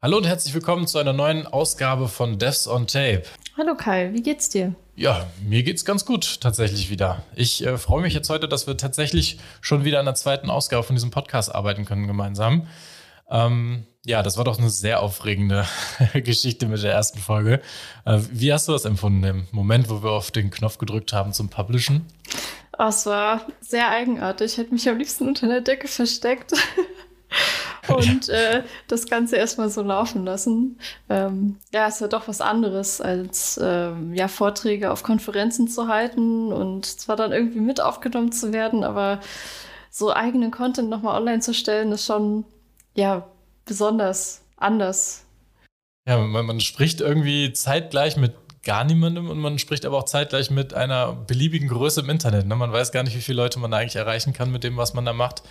Hallo und herzlich willkommen zu einer neuen Ausgabe von Devs on Tape. Hallo Kai, wie geht's dir? Ja, mir geht's ganz gut tatsächlich wieder. Ich äh, freue mich jetzt heute, dass wir tatsächlich schon wieder an der zweiten Ausgabe von diesem Podcast arbeiten können gemeinsam. Ähm, ja, das war doch eine sehr aufregende Geschichte mit der ersten Folge. Äh, wie hast du das empfunden im Moment, wo wir auf den Knopf gedrückt haben zum Publishen? Oh, es war sehr eigenartig. Ich hätte mich am liebsten unter der Decke versteckt. und äh, das Ganze erstmal so laufen lassen. Ähm, ja, ist ja doch was anderes, als ähm, ja, Vorträge auf Konferenzen zu halten und zwar dann irgendwie mit aufgenommen zu werden, aber so eigenen Content nochmal online zu stellen, ist schon ja besonders anders. Ja, man, man spricht irgendwie zeitgleich mit gar niemandem und man spricht aber auch zeitgleich mit einer beliebigen Größe im Internet. Ne? Man weiß gar nicht, wie viele Leute man eigentlich erreichen kann mit dem, was man da macht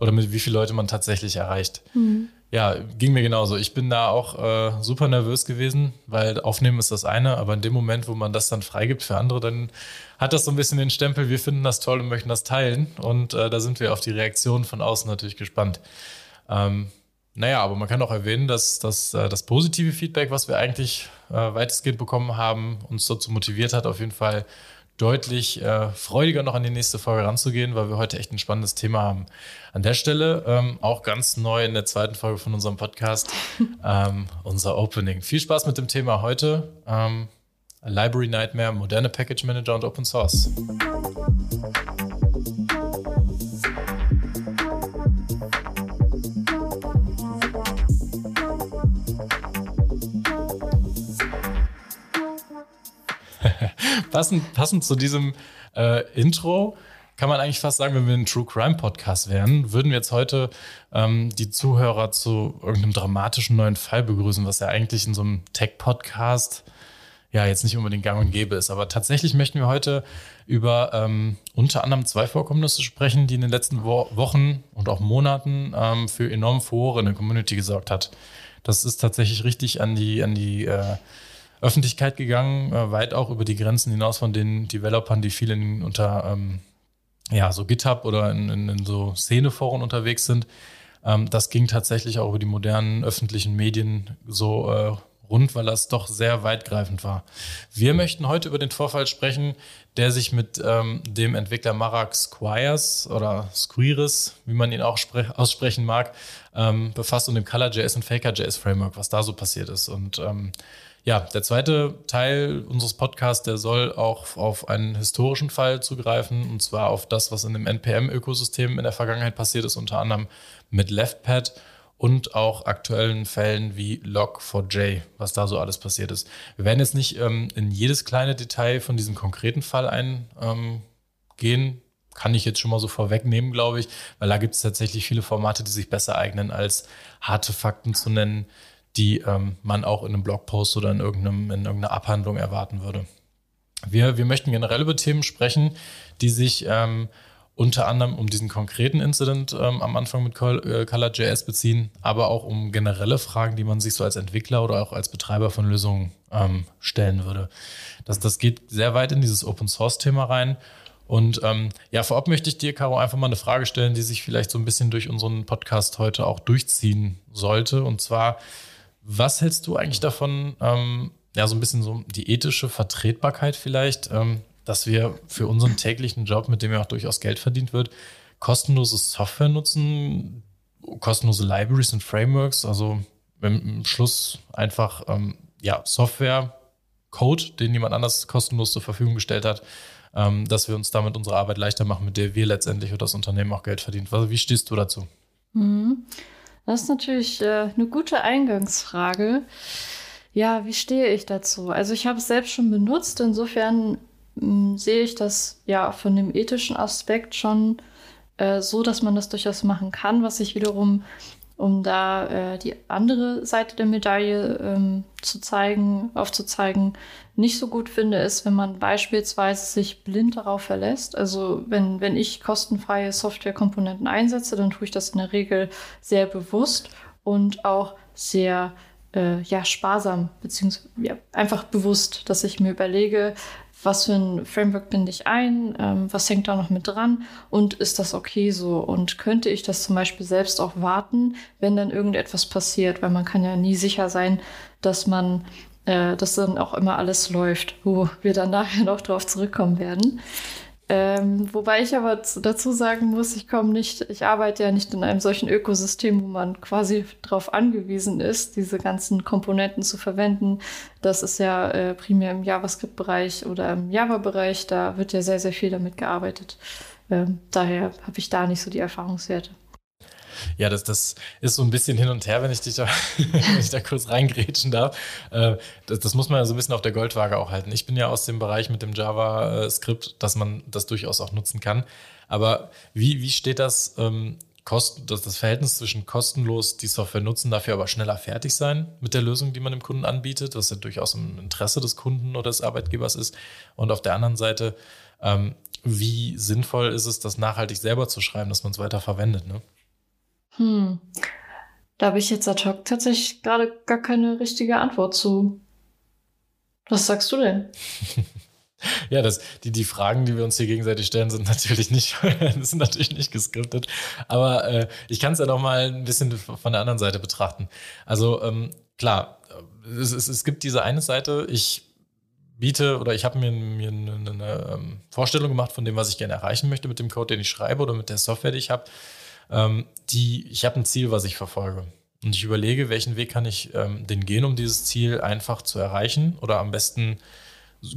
oder mit wie viele Leute man tatsächlich erreicht. Mhm. Ja, ging mir genauso. Ich bin da auch äh, super nervös gewesen, weil aufnehmen ist das eine, aber in dem Moment, wo man das dann freigibt für andere, dann hat das so ein bisschen den Stempel, wir finden das toll und möchten das teilen. Und äh, da sind wir auf die Reaktionen von außen natürlich gespannt. Ähm, naja, aber man kann auch erwähnen, dass, dass äh, das positive Feedback, was wir eigentlich äh, weitestgehend bekommen haben, uns dazu motiviert hat, auf jeden Fall deutlich äh, freudiger noch an die nächste Folge ranzugehen, weil wir heute echt ein spannendes Thema haben. An der Stelle ähm, auch ganz neu in der zweiten Folge von unserem Podcast ähm, unser Opening. Viel Spaß mit dem Thema heute. Ähm, Library Nightmare, moderne Package Manager und Open Source. Passend, passend zu diesem äh, Intro kann man eigentlich fast sagen, wenn wir ein True Crime Podcast wären, würden wir jetzt heute ähm, die Zuhörer zu irgendeinem dramatischen neuen Fall begrüßen, was ja eigentlich in so einem Tech-Podcast ja jetzt nicht unbedingt gang und gäbe ist. Aber tatsächlich möchten wir heute über ähm, unter anderem zwei Vorkommnisse sprechen, die in den letzten Wo Wochen und auch Monaten ähm, für enorme Furore in der Community gesorgt hat. Das ist tatsächlich richtig an die, an die äh, Öffentlichkeit gegangen, äh, weit auch über die Grenzen hinaus von den Developern, die viel unter ähm, ja, so GitHub oder in, in, in so Szeneforen unterwegs sind. Ähm, das ging tatsächlich auch über die modernen öffentlichen Medien so äh, rund, weil das doch sehr weitgreifend war. Wir möchten heute über den Vorfall sprechen, der sich mit ähm, dem Entwickler Marak Squires oder Squires, wie man ihn auch aussprechen mag, ähm, befasst und dem Color.js und Faker.js Framework, was da so passiert ist. Und ähm, ja, der zweite Teil unseres Podcasts, der soll auch auf einen historischen Fall zugreifen, und zwar auf das, was in dem NPM-Ökosystem in der Vergangenheit passiert ist, unter anderem mit LeftPad und auch aktuellen Fällen wie Log4j, was da so alles passiert ist. Wir werden jetzt nicht ähm, in jedes kleine Detail von diesem konkreten Fall eingehen, ähm, kann ich jetzt schon mal so vorwegnehmen, glaube ich, weil da gibt es tatsächlich viele Formate, die sich besser eignen, als harte Fakten zu nennen, die ähm, man auch in einem Blogpost oder in, irgendeinem, in irgendeiner Abhandlung erwarten würde. Wir, wir möchten generell über Themen sprechen, die sich ähm, unter anderem um diesen konkreten Incident ähm, am Anfang mit äh, Color.js beziehen, aber auch um generelle Fragen, die man sich so als Entwickler oder auch als Betreiber von Lösungen ähm, stellen würde. Das, das geht sehr weit in dieses Open-Source-Thema rein. Und ähm, ja, vorab möchte ich dir, Caro, einfach mal eine Frage stellen, die sich vielleicht so ein bisschen durch unseren Podcast heute auch durchziehen sollte. Und zwar, was hältst du eigentlich davon, ähm, ja, so ein bisschen so die ethische Vertretbarkeit vielleicht, ähm, dass wir für unseren täglichen Job, mit dem ja auch durchaus Geld verdient wird, kostenlose Software nutzen, kostenlose Libraries und Frameworks, also im Schluss einfach ähm, ja, Software, Code, den jemand anders kostenlos zur Verfügung gestellt hat, ähm, dass wir uns damit unsere Arbeit leichter machen, mit der wir letztendlich oder das Unternehmen auch Geld verdient. Also, wie stehst du dazu? Mhm. Das ist natürlich äh, eine gute Eingangsfrage. Ja, wie stehe ich dazu? Also ich habe es selbst schon benutzt, insofern mh, hm, sehe ich das ja von dem ethischen Aspekt schon äh, so, dass man das durchaus machen kann, was ich wiederum um da äh, die andere Seite der Medaille ähm, zu zeigen, aufzuzeigen, nicht so gut finde, ist, wenn man beispielsweise sich blind darauf verlässt. Also wenn, wenn ich kostenfreie Softwarekomponenten einsetze, dann tue ich das in der Regel sehr bewusst und auch sehr äh, ja, sparsam, beziehungsweise ja, einfach bewusst, dass ich mir überlege, was für ein Framework binde ich ein, ähm, was hängt da noch mit dran und ist das okay so und könnte ich das zum Beispiel selbst auch warten, wenn dann irgendetwas passiert, weil man kann ja nie sicher sein, dass man äh, dass dann auch immer alles läuft, wo wir dann nachher noch drauf zurückkommen werden. Ähm, wobei ich aber dazu sagen muss, ich komme nicht, ich arbeite ja nicht in einem solchen Ökosystem, wo man quasi darauf angewiesen ist, diese ganzen Komponenten zu verwenden. Das ist ja äh, primär im JavaScript-Bereich oder im Java-Bereich, da wird ja sehr, sehr viel damit gearbeitet. Ähm, daher habe ich da nicht so die Erfahrungswerte. Ja, das, das ist so ein bisschen hin und her, wenn ich dich da, wenn ich da kurz reingrätschen darf. Äh, das, das, muss man ja so ein bisschen auf der Goldwaage auch halten. Ich bin ja aus dem Bereich mit dem JavaScript, dass man das durchaus auch nutzen kann. Aber wie, wie steht das, ähm, das, das Verhältnis zwischen kostenlos die Software nutzen, dafür aber schneller fertig sein mit der Lösung, die man dem Kunden anbietet, was ja durchaus im Interesse des Kunden oder des Arbeitgebers ist. Und auf der anderen Seite, ähm, wie sinnvoll ist es, das nachhaltig selber zu schreiben, dass man es weiter verwendet? Ne? Hm. Da habe ich jetzt ad hoc tatsächlich gerade gar keine richtige Antwort zu. Was sagst du denn? Ja, das, die, die Fragen, die wir uns hier gegenseitig stellen, sind natürlich nicht, sind natürlich nicht geskriptet. Aber äh, ich kann es ja noch mal ein bisschen von der anderen Seite betrachten. Also ähm, klar, es, es, es gibt diese eine Seite, ich biete oder ich habe mir, mir eine, eine, eine, ähm, Vorstellung gemacht von dem, was ich gerne erreichen möchte mit dem Code, den ich schreibe oder mit der Software, die ich habe ähm, die, ich habe ein Ziel, was ich verfolge. Und ich überlege, welchen Weg kann ich ähm, den gehen, um dieses Ziel einfach zu erreichen oder am besten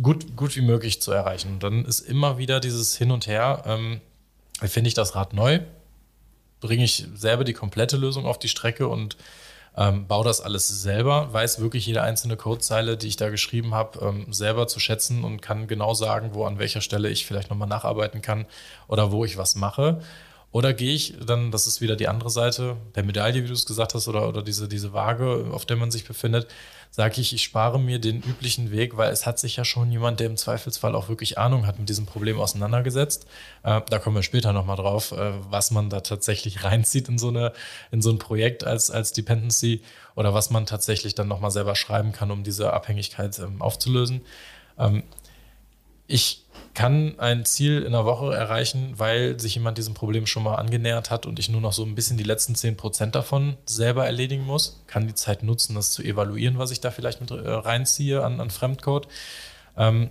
gut, gut wie möglich zu erreichen. Und dann ist immer wieder dieses Hin und Her, ähm, finde ich das Rad neu, bringe ich selber die komplette Lösung auf die Strecke und ähm, baue das alles selber, weiß wirklich jede einzelne Codezeile, die ich da geschrieben habe, ähm, selber zu schätzen und kann genau sagen, wo an welcher Stelle ich vielleicht nochmal nacharbeiten kann oder wo ich was mache. Oder gehe ich dann, das ist wieder die andere Seite der Medaille, wie du es gesagt hast, oder, oder diese, diese Waage, auf der man sich befindet, sage ich, ich spare mir den üblichen Weg, weil es hat sich ja schon jemand, der im Zweifelsfall auch wirklich Ahnung hat, mit diesem Problem auseinandergesetzt. Äh, da kommen wir später nochmal drauf, äh, was man da tatsächlich reinzieht in so, eine, in so ein Projekt als, als Dependency oder was man tatsächlich dann nochmal selber schreiben kann, um diese Abhängigkeit ähm, aufzulösen. Ähm, ich kann ein Ziel in einer Woche erreichen, weil sich jemand diesem Problem schon mal angenähert hat und ich nur noch so ein bisschen die letzten 10% davon selber erledigen muss. Kann die Zeit nutzen, das zu evaluieren, was ich da vielleicht mit äh, reinziehe an, an Fremdcode. Ähm,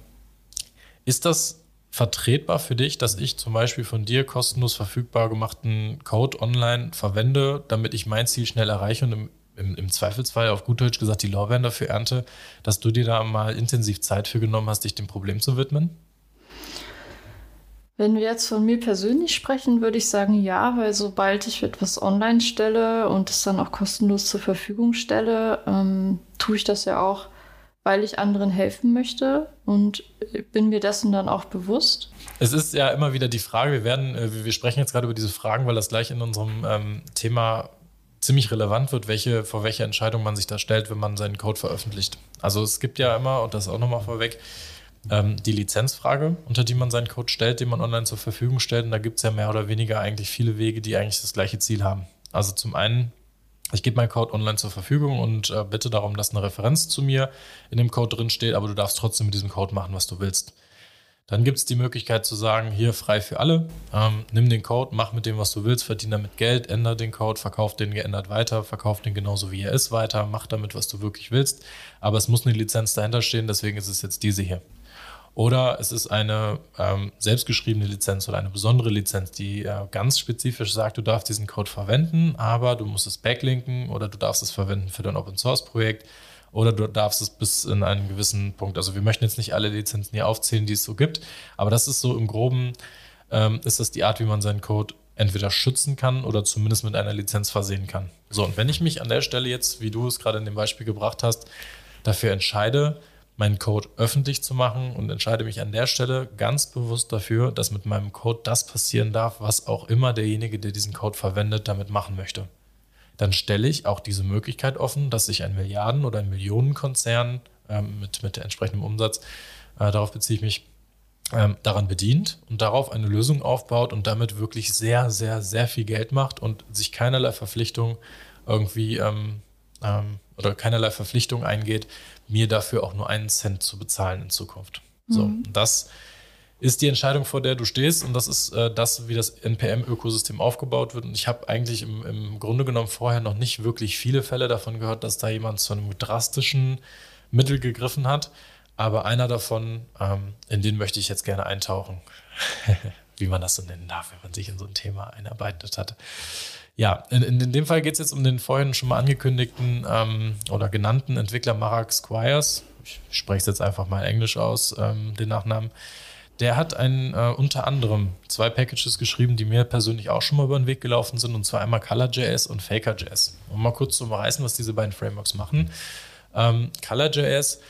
ist das vertretbar für dich, dass ich zum Beispiel von dir kostenlos verfügbar gemachten Code online verwende, damit ich mein Ziel schnell erreiche und im, im, im Zweifelsfall auf gut Deutsch gesagt die Lorbeeren dafür ernte, dass du dir da mal intensiv Zeit für genommen hast, dich dem Problem zu widmen? Wenn wir jetzt von mir persönlich sprechen, würde ich sagen ja, weil sobald ich etwas online stelle und es dann auch kostenlos zur Verfügung stelle, ähm, tue ich das ja auch, weil ich anderen helfen möchte und bin mir dessen dann auch bewusst. Es ist ja immer wieder die Frage, wir werden, äh, wir sprechen jetzt gerade über diese Fragen, weil das gleich in unserem ähm, Thema ziemlich relevant wird, welche, vor welcher Entscheidung man sich da stellt, wenn man seinen Code veröffentlicht. Also es gibt ja immer, und das auch nochmal vorweg, ähm, die Lizenzfrage, unter die man seinen Code stellt, den man online zur Verfügung stellt. Und da gibt es ja mehr oder weniger eigentlich viele Wege, die eigentlich das gleiche Ziel haben. Also zum einen, ich gebe meinen Code online zur Verfügung und äh, bitte darum, dass eine Referenz zu mir in dem Code drin steht, aber du darfst trotzdem mit diesem Code machen, was du willst. Dann gibt es die Möglichkeit zu sagen, hier frei für alle, ähm, nimm den Code, mach mit dem, was du willst, verdien damit Geld, ändere den Code, verkauf den geändert weiter, verkauf den genauso wie er ist weiter, mach damit, was du wirklich willst. Aber es muss eine Lizenz dahinter stehen, deswegen ist es jetzt diese hier. Oder es ist eine ähm, selbstgeschriebene Lizenz oder eine besondere Lizenz, die äh, ganz spezifisch sagt, du darfst diesen Code verwenden, aber du musst es backlinken oder du darfst es verwenden für dein Open Source Projekt oder du darfst es bis in einen gewissen Punkt. Also wir möchten jetzt nicht alle Lizenzen hier aufzählen, die es so gibt, aber das ist so im Groben, ähm, ist das die Art, wie man seinen Code entweder schützen kann oder zumindest mit einer Lizenz versehen kann. So, und wenn ich mich an der Stelle jetzt, wie du es gerade in dem Beispiel gebracht hast, dafür entscheide, meinen Code öffentlich zu machen und entscheide mich an der Stelle ganz bewusst dafür, dass mit meinem Code das passieren darf, was auch immer derjenige, der diesen Code verwendet, damit machen möchte. Dann stelle ich auch diese Möglichkeit offen, dass sich ein Milliarden- oder ein Millionenkonzern ähm, mit, mit entsprechendem Umsatz, äh, darauf beziehe ich mich, ähm, daran bedient und darauf eine Lösung aufbaut und damit wirklich sehr, sehr, sehr viel Geld macht und sich keinerlei Verpflichtung irgendwie ähm, ähm oder keinerlei Verpflichtung eingeht, mir dafür auch nur einen Cent zu bezahlen in Zukunft. So, mhm. das ist die Entscheidung, vor der du stehst und das ist äh, das, wie das NPM-Ökosystem aufgebaut wird. Und ich habe eigentlich im, im, Grunde genommen vorher noch nicht wirklich viele Fälle davon gehört, dass da jemand zu einem drastischen Mittel gegriffen hat. Aber einer davon, ähm, in den möchte ich jetzt gerne eintauchen, wie man das so nennen darf, wenn man sich in so ein Thema einarbeitet hat. Ja, in, in dem Fall geht es jetzt um den vorhin schon mal angekündigten ähm, oder genannten Entwickler Marak Squires. Ich spreche es jetzt einfach mal Englisch aus, ähm, den Nachnamen. Der hat ein, äh, unter anderem zwei Packages geschrieben, die mir persönlich auch schon mal über den Weg gelaufen sind, und zwar einmal ColorJS und FakerJS. Um mal kurz zu umreißen, was diese beiden Frameworks machen. Ähm, ColorJS ist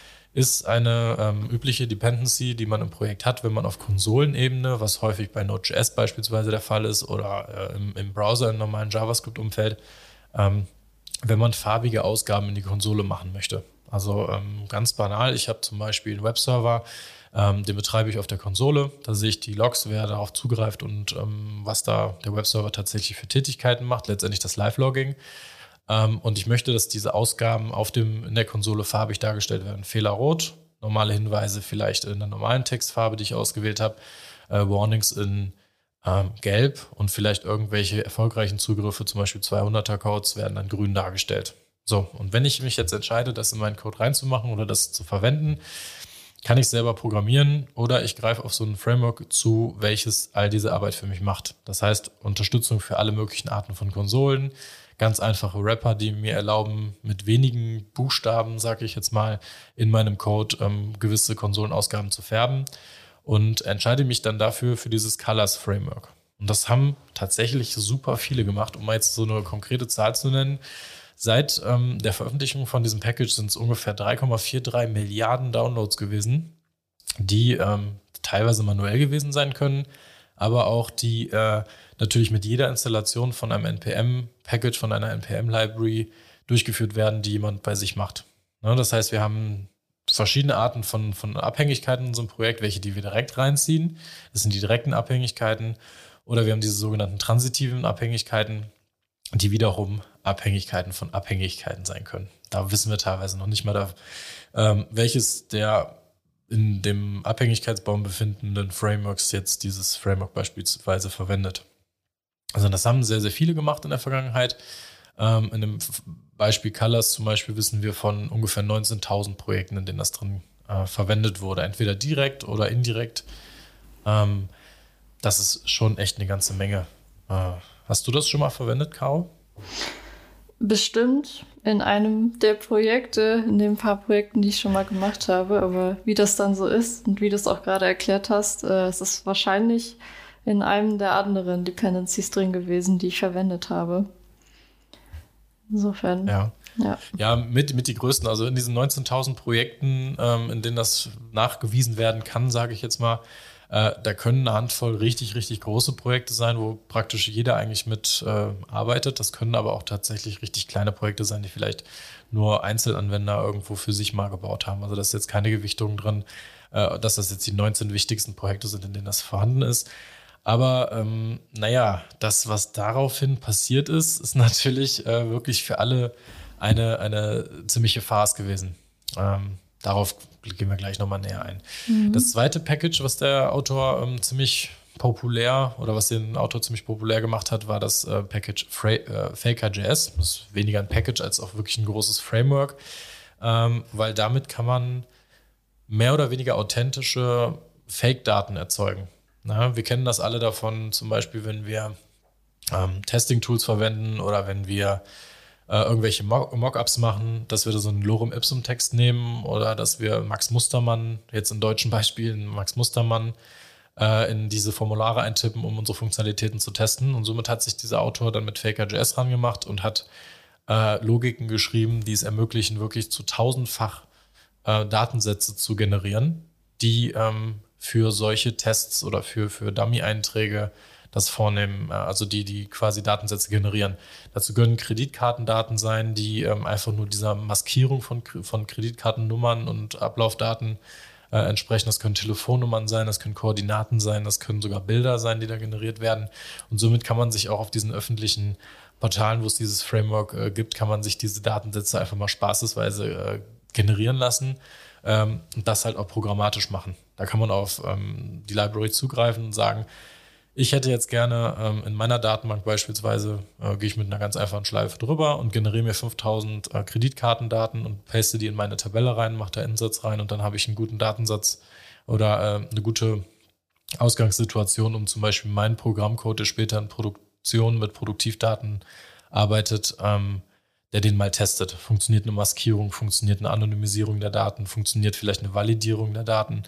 eine ähm, übliche Dependency, die man im Projekt hat, wenn man auf Konsolenebene, was häufig bei Node.js beispielsweise der Fall ist oder äh, im, im, Browser im normalen JavaScript-Umfeld, ähm, wenn man farbige Ausgaben in die Konsole machen möchte. Also ähm, ganz banal, ich habe zum Beispiel einen Webserver, ähm, den betreibe ich auf der Konsole, da sehe ich die Logs, wer darauf zugreift und ähm, was da der Webserver tatsächlich für Tätigkeiten macht, letztendlich das Live-Logging. Ähm, und ich möchte, dass diese Ausgaben auf dem, in der Konsole farbig dargestellt werden. Fehler rot, normale Hinweise vielleicht in der normalen Textfarbe, die ich ausgewählt habe, äh, Warnings in ähm, gelb und vielleicht irgendwelche erfolgreichen Zugriffe, zum Beispiel 200er Codes, werden dann grün dargestellt. So, und wenn ich mich jetzt entscheide, das in meinen Code reinzumachen oder das zu verwenden, kann ich selber programmieren oder ich greife auf so ein Framework zu, welches all diese Arbeit für mich macht. Das heißt, Unterstützung für alle möglichen Arten von Konsolen, ganz einfache Rapper, die mir erlauben, mit wenigen Buchstaben, sage ich jetzt mal, in meinem Code ähm, gewisse Konsolenausgaben zu färben und entscheide mich dann dafür für dieses Colors Framework. Und das haben tatsächlich super viele gemacht, um mal jetzt so eine konkrete Zahl zu nennen. Seit ähm, der Veröffentlichung von diesem Package sind es ungefähr 3,43 Milliarden Downloads gewesen, die ähm, teilweise manuell gewesen sein können, aber auch die äh, natürlich mit jeder Installation von einem NPM-Package, von einer NPM-Library durchgeführt werden, die jemand bei sich macht. Ne, das heißt, wir haben verschiedene Arten von, von Abhängigkeiten in unserem Projekt, welche die wir direkt reinziehen. Das sind die direkten Abhängigkeiten. Oder wir haben diese sogenannten transitiven Abhängigkeiten, die wiederum Abhängigkeiten von Abhängigkeiten sein können. Da wissen wir teilweise noch nicht mal, da, ähm, welches der in dem Abhängigkeitsbaum befindenden Frameworks jetzt dieses Framework beispielsweise verwendet. Also das haben sehr, sehr viele gemacht in der Vergangenheit. Ähm, in dem Beispiel Colors zum Beispiel wissen wir von ungefähr 19.000 Projekten, in denen das drin äh, verwendet wurde, entweder direkt oder indirekt. Ähm, das ist schon echt eine ganze Menge. Äh, hast du das schon mal verwendet, Caro? Bestimmt in einem der Projekte, in den paar Projekten, die ich schon mal gemacht habe. Aber wie das dann so ist und wie du es auch gerade erklärt hast, äh, es ist wahrscheinlich in einem der anderen Dependencies drin gewesen, die ich verwendet habe. Insofern. Ja. Ja, ja mit, mit die größten. Also in diesen 19.000 Projekten, ähm, in denen das nachgewiesen werden kann, sage ich jetzt mal, äh, da können eine Handvoll richtig, richtig große Projekte sein, wo praktisch jeder eigentlich mit äh, arbeitet. Das können aber auch tatsächlich richtig kleine Projekte sein, die vielleicht nur Einzelanwender irgendwo für sich mal gebaut haben. Also da ist jetzt keine Gewichtung drin, äh, dass das jetzt die 19 wichtigsten Projekte sind, in denen das vorhanden ist. Aber ähm, naja, das, was daraufhin passiert ist, ist natürlich äh, wirklich für alle eine, eine ziemliche Farce gewesen. Ähm, darauf gehen wir gleich nochmal näher ein. Mhm. Das zweite Package, was der Autor ähm, ziemlich populär oder was den Autor ziemlich populär gemacht hat, war das äh, Package Fra äh, Faker.js. Das ist weniger ein Package als auch wirklich ein großes Framework, ähm, weil damit kann man mehr oder weniger authentische Fake-Daten erzeugen. Na, wir kennen das alle davon, zum Beispiel, wenn wir ähm, Testing-Tools verwenden oder wenn wir äh, irgendwelche Mockups machen, dass wir da so einen Lorem Ipsum-Text nehmen oder dass wir Max Mustermann, jetzt in deutschen Beispielen Max Mustermann, äh, in diese Formulare eintippen, um unsere Funktionalitäten zu testen. Und somit hat sich dieser Autor dann mit Faker.js rangemacht und hat äh, Logiken geschrieben, die es ermöglichen, wirklich zu tausendfach äh, Datensätze zu generieren, die ähm, für solche Tests oder für, für Dummy-Einträge das vornehmen, äh, also die, die quasi Datensätze generieren. Dazu können Kreditkartendaten sein, die ähm, einfach nur dieser Maskierung von, von Kreditkartennummern und Ablaufdaten äh, entsprechen. Das können Telefonnummern sein, das können Koordinaten sein, das können sogar Bilder sein, die da generiert werden. Und somit kann man sich auch auf diesen öffentlichen Portalen, wo es dieses Framework äh, gibt, kann man sich diese Datensätze einfach mal spaßesweise äh, generieren lassen ähm, und das halt auch programmatisch machen. Da kann man auf ähm, die Library zugreifen und sagen, ich hätte jetzt gerne ähm, in meiner Datenbank beispielsweise, äh, gehe ich mit einer ganz einfachen Schleife drüber und generiere mir 5000 äh, Kreditkartendaten und paste die in meine Tabelle rein, mache da Insatz rein und dann habe ich einen guten Datensatz oder äh, eine gute Ausgangssituation, um zum Beispiel meinen Programmcode, der später in Produktion mit Produktivdaten arbeitet, ähm, der den mal testet. Funktioniert eine Maskierung, funktioniert eine Anonymisierung der Daten, funktioniert vielleicht eine Validierung der Daten.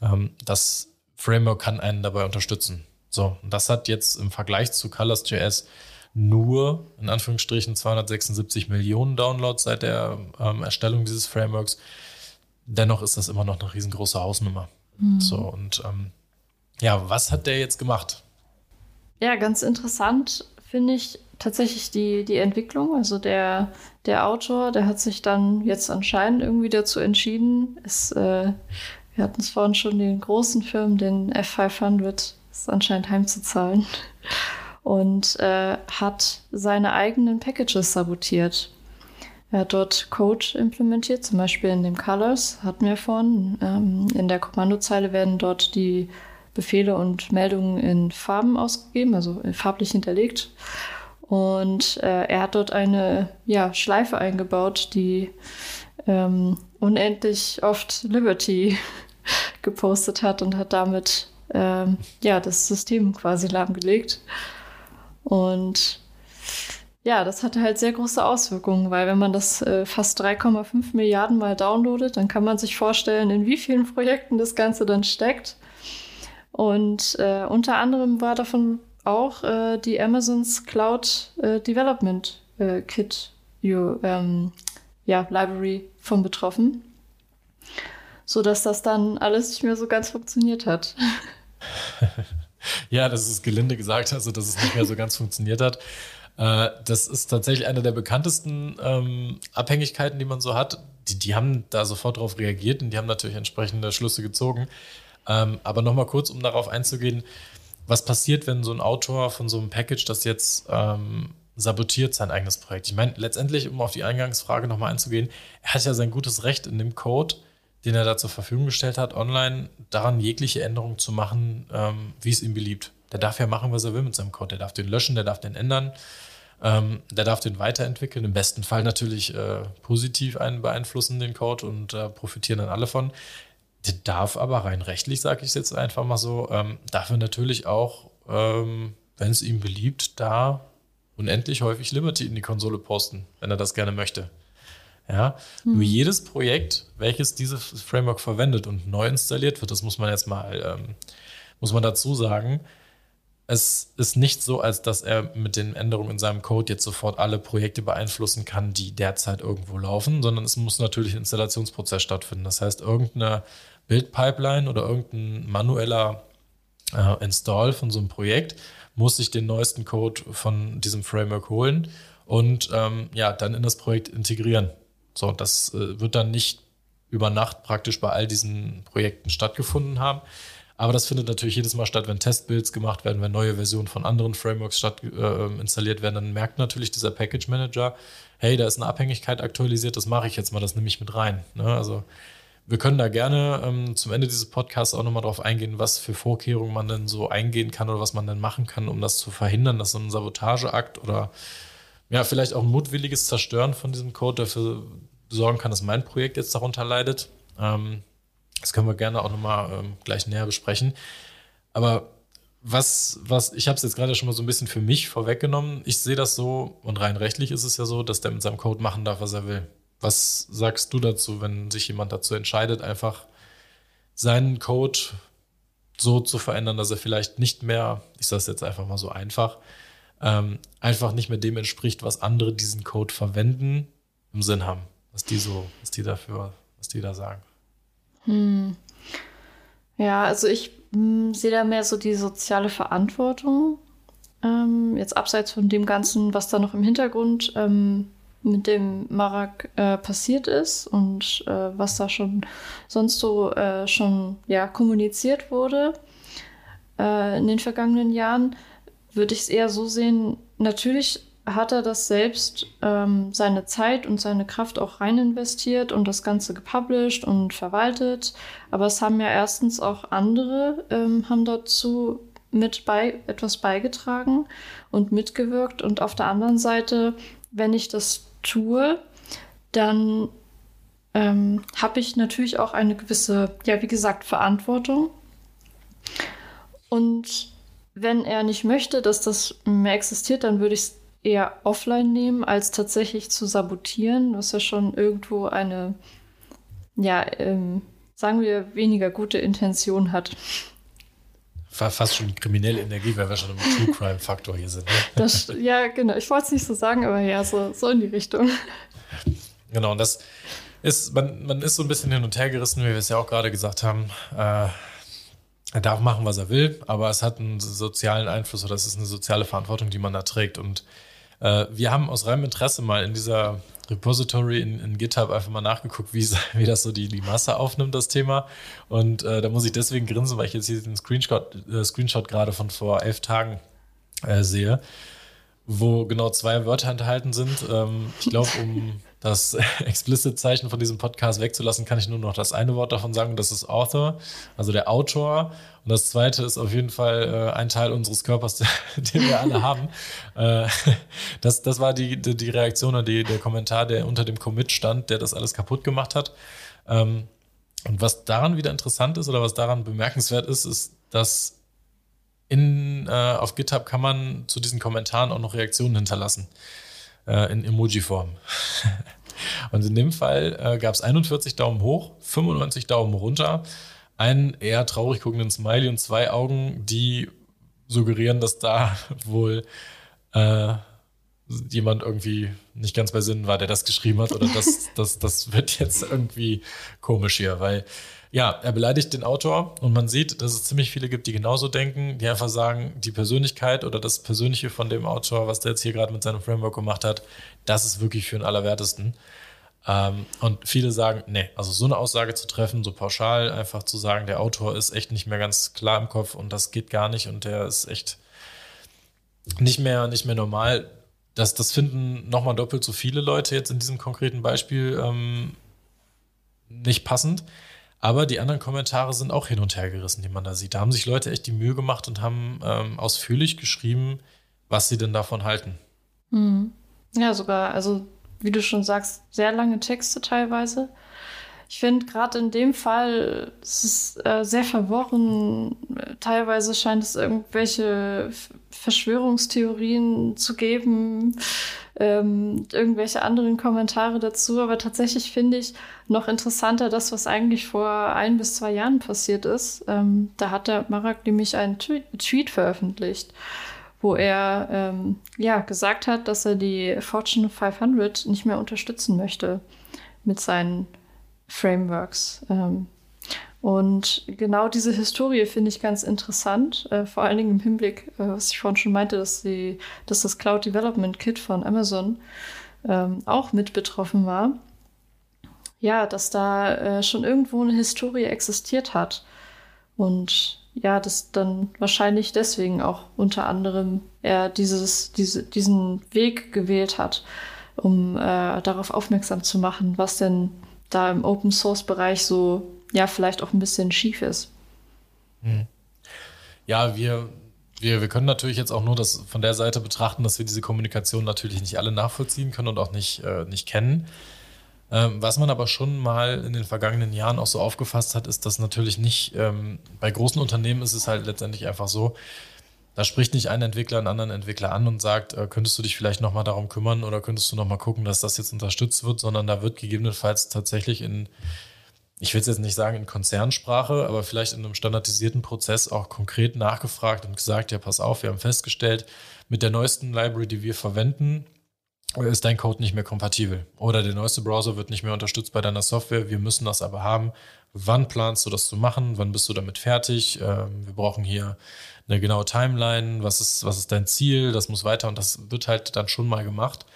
Ähm, das Framework kann einen dabei unterstützen. So, und das hat jetzt im Vergleich zu Colors.js nur in Anführungsstrichen 276 Millionen Downloads seit der ähm, Erstellung dieses Frameworks. Dennoch ist das immer noch eine riesengroße Hausnummer. Mhm. So, und ähm, ja, was hat der jetzt gemacht? Ja, ganz interessant finde ich tatsächlich die, die Entwicklung. Also der, der Autor, der hat sich dann jetzt anscheinend irgendwie dazu entschieden, es, äh, wir hatten es vorhin schon, den großen Firmen, den F500, ist anscheinend heimzuzahlen. Und äh, hat seine eigenen Packages sabotiert. Er hat dort Code implementiert, zum Beispiel in dem Colors, hatten wir vorhin. Ähm, in der Kommandozeile werden dort die Befehle und Meldungen in Farben ausgegeben, also farblich hinterlegt. Und äh, er hat dort eine ja, Schleife eingebaut, die ähm, unendlich oft Liberty gepostet hat und hat damit ähm, ja, das System quasi lahmgelegt. Und ja, das hatte halt sehr große Auswirkungen, weil wenn man das äh, fast 3,5 Milliarden Mal downloadet, dann kann man sich vorstellen, in wie vielen Projekten das Ganze dann steckt. Und äh, unter anderem war davon auch äh, die Amazons Cloud äh, Development äh, Kit you, ähm, ja, Library von betroffen, so dass das dann alles nicht mehr so ganz funktioniert hat. ja, das ist gelinde gesagt, also dass es nicht mehr so ganz funktioniert hat. Äh, das ist tatsächlich eine der bekanntesten ähm, Abhängigkeiten, die man so hat. Die, die haben da sofort darauf reagiert und die haben natürlich entsprechende Schlüsse gezogen. Ähm, aber nochmal kurz, um darauf einzugehen, was passiert, wenn so ein Autor von so einem Package das jetzt ähm, sabotiert, sein eigenes Projekt? Ich meine, letztendlich, um auf die Eingangsfrage nochmal einzugehen, er hat ja sein gutes Recht in dem Code, den er da zur Verfügung gestellt hat, online daran jegliche Änderungen zu machen, ähm, wie es ihm beliebt. Der darf ja machen, was er will mit seinem Code. Der darf den löschen, der darf den ändern, ähm, der darf den weiterentwickeln. Im besten Fall natürlich äh, positiv einen beeinflussen, den Code, und äh, profitieren dann alle von. Der darf aber rein rechtlich, sage ich es jetzt einfach mal so, ähm, darf er natürlich auch, ähm, wenn es ihm beliebt, da unendlich häufig Liberty in die Konsole posten, wenn er das gerne möchte. Ja, mhm. nur jedes Projekt, welches dieses Framework verwendet und neu installiert wird, das muss man jetzt mal, ähm, muss man dazu sagen, es ist nicht so, als dass er mit den Änderungen in seinem Code jetzt sofort alle Projekte beeinflussen kann, die derzeit irgendwo laufen, sondern es muss natürlich ein Installationsprozess stattfinden. Das heißt, irgendeine Build-Pipeline oder irgendein manueller äh, Install von so einem Projekt muss sich den neuesten Code von diesem Framework holen und ähm, ja, dann in das Projekt integrieren. So, das äh, wird dann nicht über Nacht praktisch bei all diesen Projekten stattgefunden haben. Aber das findet natürlich jedes Mal statt, wenn Testbuilds gemacht werden, wenn neue Versionen von anderen Frameworks statt, äh, installiert werden, dann merkt natürlich dieser Package Manager, hey, da ist eine Abhängigkeit aktualisiert, das mache ich jetzt mal, das nehme ich mit rein. Ne? Also wir können da gerne ähm, zum Ende dieses Podcasts auch nochmal drauf eingehen, was für Vorkehrungen man denn so eingehen kann oder was man denn machen kann, um das zu verhindern, dass so ein Sabotageakt oder ja, vielleicht auch ein mutwilliges Zerstören von diesem Code dafür sorgen kann, dass mein Projekt jetzt darunter leidet. Ähm, das können wir gerne auch nochmal ähm, gleich näher besprechen. Aber was, was, ich habe es jetzt gerade schon mal so ein bisschen für mich vorweggenommen. Ich sehe das so, und rein rechtlich ist es ja so, dass der mit seinem Code machen darf, was er will. Was sagst du dazu, wenn sich jemand dazu entscheidet, einfach seinen Code so zu verändern, dass er vielleicht nicht mehr, ich sage es jetzt einfach mal so einfach, ähm, einfach nicht mehr dem entspricht, was andere diesen Code verwenden, im Sinn haben, was die so, was die dafür, was die da sagen. Hm. Ja, also ich hm, sehe da mehr so die soziale Verantwortung. Ähm, jetzt abseits von dem Ganzen, was da noch im Hintergrund ähm, mit dem Marak äh, passiert ist und äh, was da schon sonst so äh, schon ja, kommuniziert wurde äh, in den vergangenen Jahren, würde ich es eher so sehen, natürlich hat er das selbst ähm, seine Zeit und seine Kraft auch rein investiert und das Ganze gepublished und verwaltet. Aber es haben ja erstens auch andere, ähm, haben dazu mit bei, etwas beigetragen und mitgewirkt. Und auf der anderen Seite, wenn ich das tue, dann ähm, habe ich natürlich auch eine gewisse, ja, wie gesagt, Verantwortung. Und wenn er nicht möchte, dass das mehr existiert, dann würde ich es eher offline nehmen, als tatsächlich zu sabotieren, was ja schon irgendwo eine, ja, ähm, sagen wir, weniger gute Intention hat. Fast schon kriminelle Energie, weil wir schon im True Crime Faktor hier sind. Ne? Das, ja, genau. Ich wollte es nicht so sagen, aber ja, so, so in die Richtung. Genau, und das ist, man, man ist so ein bisschen hin und her gerissen, wie wir es ja auch gerade gesagt haben. Äh, er darf machen, was er will, aber es hat einen sozialen Einfluss oder es ist eine soziale Verantwortung, die man da trägt. Und äh, wir haben aus reinem Interesse mal in dieser Repository in, in GitHub einfach mal nachgeguckt, wie, wie das so die, die Masse aufnimmt, das Thema. Und äh, da muss ich deswegen grinsen, weil ich jetzt hier den Screenshot, äh, Screenshot gerade von vor elf Tagen äh, sehe, wo genau zwei Wörter enthalten sind. Ähm, ich glaube, um das Explicit-Zeichen von diesem Podcast wegzulassen, kann ich nur noch das eine Wort davon sagen, das ist Author, also der Autor. Und das zweite ist auf jeden Fall äh, ein Teil unseres Körpers, den wir alle haben. Äh, das, das war die, die, die Reaktion oder die, der Kommentar, der unter dem Commit stand, der das alles kaputt gemacht hat. Ähm, und was daran wieder interessant ist oder was daran bemerkenswert ist, ist, dass in, äh, auf GitHub kann man zu diesen Kommentaren auch noch Reaktionen hinterlassen äh, in Emoji-Form. Und in dem Fall äh, gab es 41 Daumen hoch, 95 Daumen runter, einen eher traurig guckenden Smiley und zwei Augen, die suggerieren, dass da wohl äh, jemand irgendwie nicht ganz bei Sinnen war, der das geschrieben hat. Oder das, das, das wird jetzt irgendwie komisch hier, weil ja, er beleidigt den Autor und man sieht, dass es ziemlich viele gibt, die genauso denken, die einfach sagen, die Persönlichkeit oder das Persönliche von dem Autor, was der jetzt hier gerade mit seinem Framework gemacht hat, das ist wirklich für den Allerwertesten. Ähm, und viele sagen, nee, also so eine Aussage zu treffen, so pauschal einfach zu sagen, der Autor ist echt nicht mehr ganz klar im Kopf und das geht gar nicht und der ist echt nicht mehr, nicht mehr normal. Das, das finden nochmal doppelt so viele Leute jetzt in diesem konkreten Beispiel ähm, nicht passend. Aber die anderen Kommentare sind auch hin und her gerissen, die man da sieht. Da haben sich Leute echt die Mühe gemacht und haben ähm, ausführlich geschrieben, was sie denn davon halten. Mhm. Ja, sogar, also wie du schon sagst, sehr lange Texte teilweise. Ich finde gerade in dem Fall es ist äh, sehr verworren. Teilweise scheint es irgendwelche Verschwörungstheorien zu geben ähm, irgendwelche anderen Kommentare dazu. Aber tatsächlich finde ich noch interessanter das, was eigentlich vor ein bis zwei Jahren passiert ist. Ähm, da hat der Marak nämlich einen Tweet veröffentlicht, wo er ähm, ja gesagt hat, dass er die Fortune 500 nicht mehr unterstützen möchte mit seinen Frameworks. Ähm, und genau diese Historie finde ich ganz interessant, äh, vor allen Dingen im Hinblick, äh, was ich vorhin schon meinte, dass, die, dass das Cloud Development Kit von Amazon ähm, auch mit betroffen war. Ja, dass da äh, schon irgendwo eine Historie existiert hat. Und ja, dass dann wahrscheinlich deswegen auch unter anderem er dieses, diese, diesen Weg gewählt hat, um äh, darauf aufmerksam zu machen, was denn da im Open Source Bereich so ja vielleicht auch ein bisschen schief ist. Hm. Ja, wir, wir, wir können natürlich jetzt auch nur das von der Seite betrachten, dass wir diese Kommunikation natürlich nicht alle nachvollziehen können und auch nicht, äh, nicht kennen. Ähm, was man aber schon mal in den vergangenen Jahren auch so aufgefasst hat, ist, dass natürlich nicht, ähm, bei großen Unternehmen ist es halt letztendlich einfach so, da spricht nicht ein Entwickler einen anderen Entwickler an und sagt, äh, könntest du dich vielleicht nochmal darum kümmern oder könntest du nochmal gucken, dass das jetzt unterstützt wird, sondern da wird gegebenenfalls tatsächlich in ich will es jetzt nicht sagen in Konzernsprache, aber vielleicht in einem standardisierten Prozess auch konkret nachgefragt und gesagt, ja, pass auf, wir haben festgestellt, mit der neuesten Library, die wir verwenden, ist dein Code nicht mehr kompatibel. Oder der neueste Browser wird nicht mehr unterstützt bei deiner Software. Wir müssen das aber haben. Wann planst du das zu machen? Wann bist du damit fertig? Ähm, wir brauchen hier eine genaue Timeline. Was ist, was ist dein Ziel? Das muss weiter und das wird halt dann schon mal gemacht,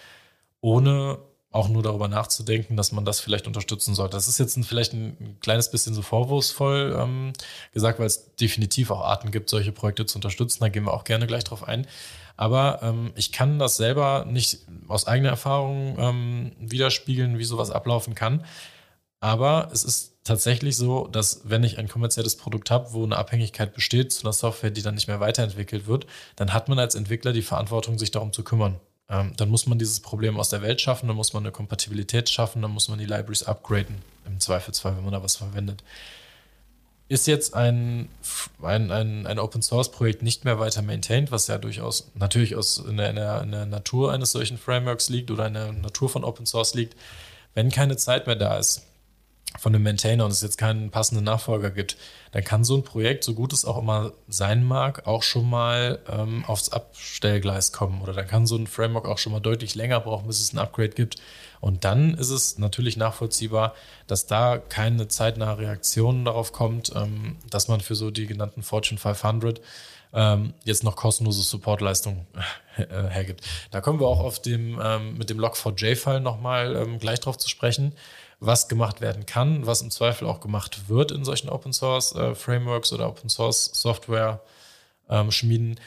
ohne auch nur darüber nachzudenken, dass man das vielleicht unterstützen sollte. Das ist jetzt ein, vielleicht ein kleines bisschen so vorwurfsvoll ähm, gesagt, weil es definitiv auch Arten gibt, solche Projekte zu unterstützen. Da gehen wir auch gerne gleich drauf ein. Aber ähm, ich kann das selber nicht aus eigener Erfahrung ähm, widerspiegeln, wie sowas ablaufen kann. Aber es ist tatsächlich so, dass wenn ich ein kommerzielles Produkt habe, wo eine Abhängigkeit besteht zu einer Software, die dann nicht mehr weiterentwickelt wird, dann hat man als Entwickler die Verantwortung, sich darum zu kümmern. Ähm, dann muss man dieses Problem aus der Welt schaffen, dann muss man eine Kompatibilität schaffen, dann muss man die Libraries upgraden, im Zweifelsfall, wenn man da was verwendet. Ist jetzt ein, ein, ein, ein Open Source Projekt nicht mehr weiter maintained, was ja durchaus natürlich aus, in, der, in, der, in der Natur eines solchen Frameworks liegt oder in der Natur von Open Source liegt, wenn keine Zeit mehr da ist, von dem Maintainer und es jetzt keinen passenden Nachfolger gibt, dann kann so ein Projekt, so gut es auch immer sein mag, auch schon mal ähm, aufs Abstellgleis kommen. Oder dann kann so ein Framework auch schon mal deutlich länger brauchen, bis es ein Upgrade gibt. Und dann ist es natürlich nachvollziehbar, dass da keine zeitnahe Reaktion darauf kommt, ähm, dass man für so die genannten Fortune 500 ähm, jetzt noch kostenlose Supportleistung äh, hergibt. Da kommen wir auch auf dem, ähm, mit dem Log4j-Fall nochmal ähm, gleich drauf zu sprechen was gemacht werden kann, was im Zweifel auch gemacht wird in solchen Open Source äh, Frameworks oder Open Source Software ähm, Schmieden.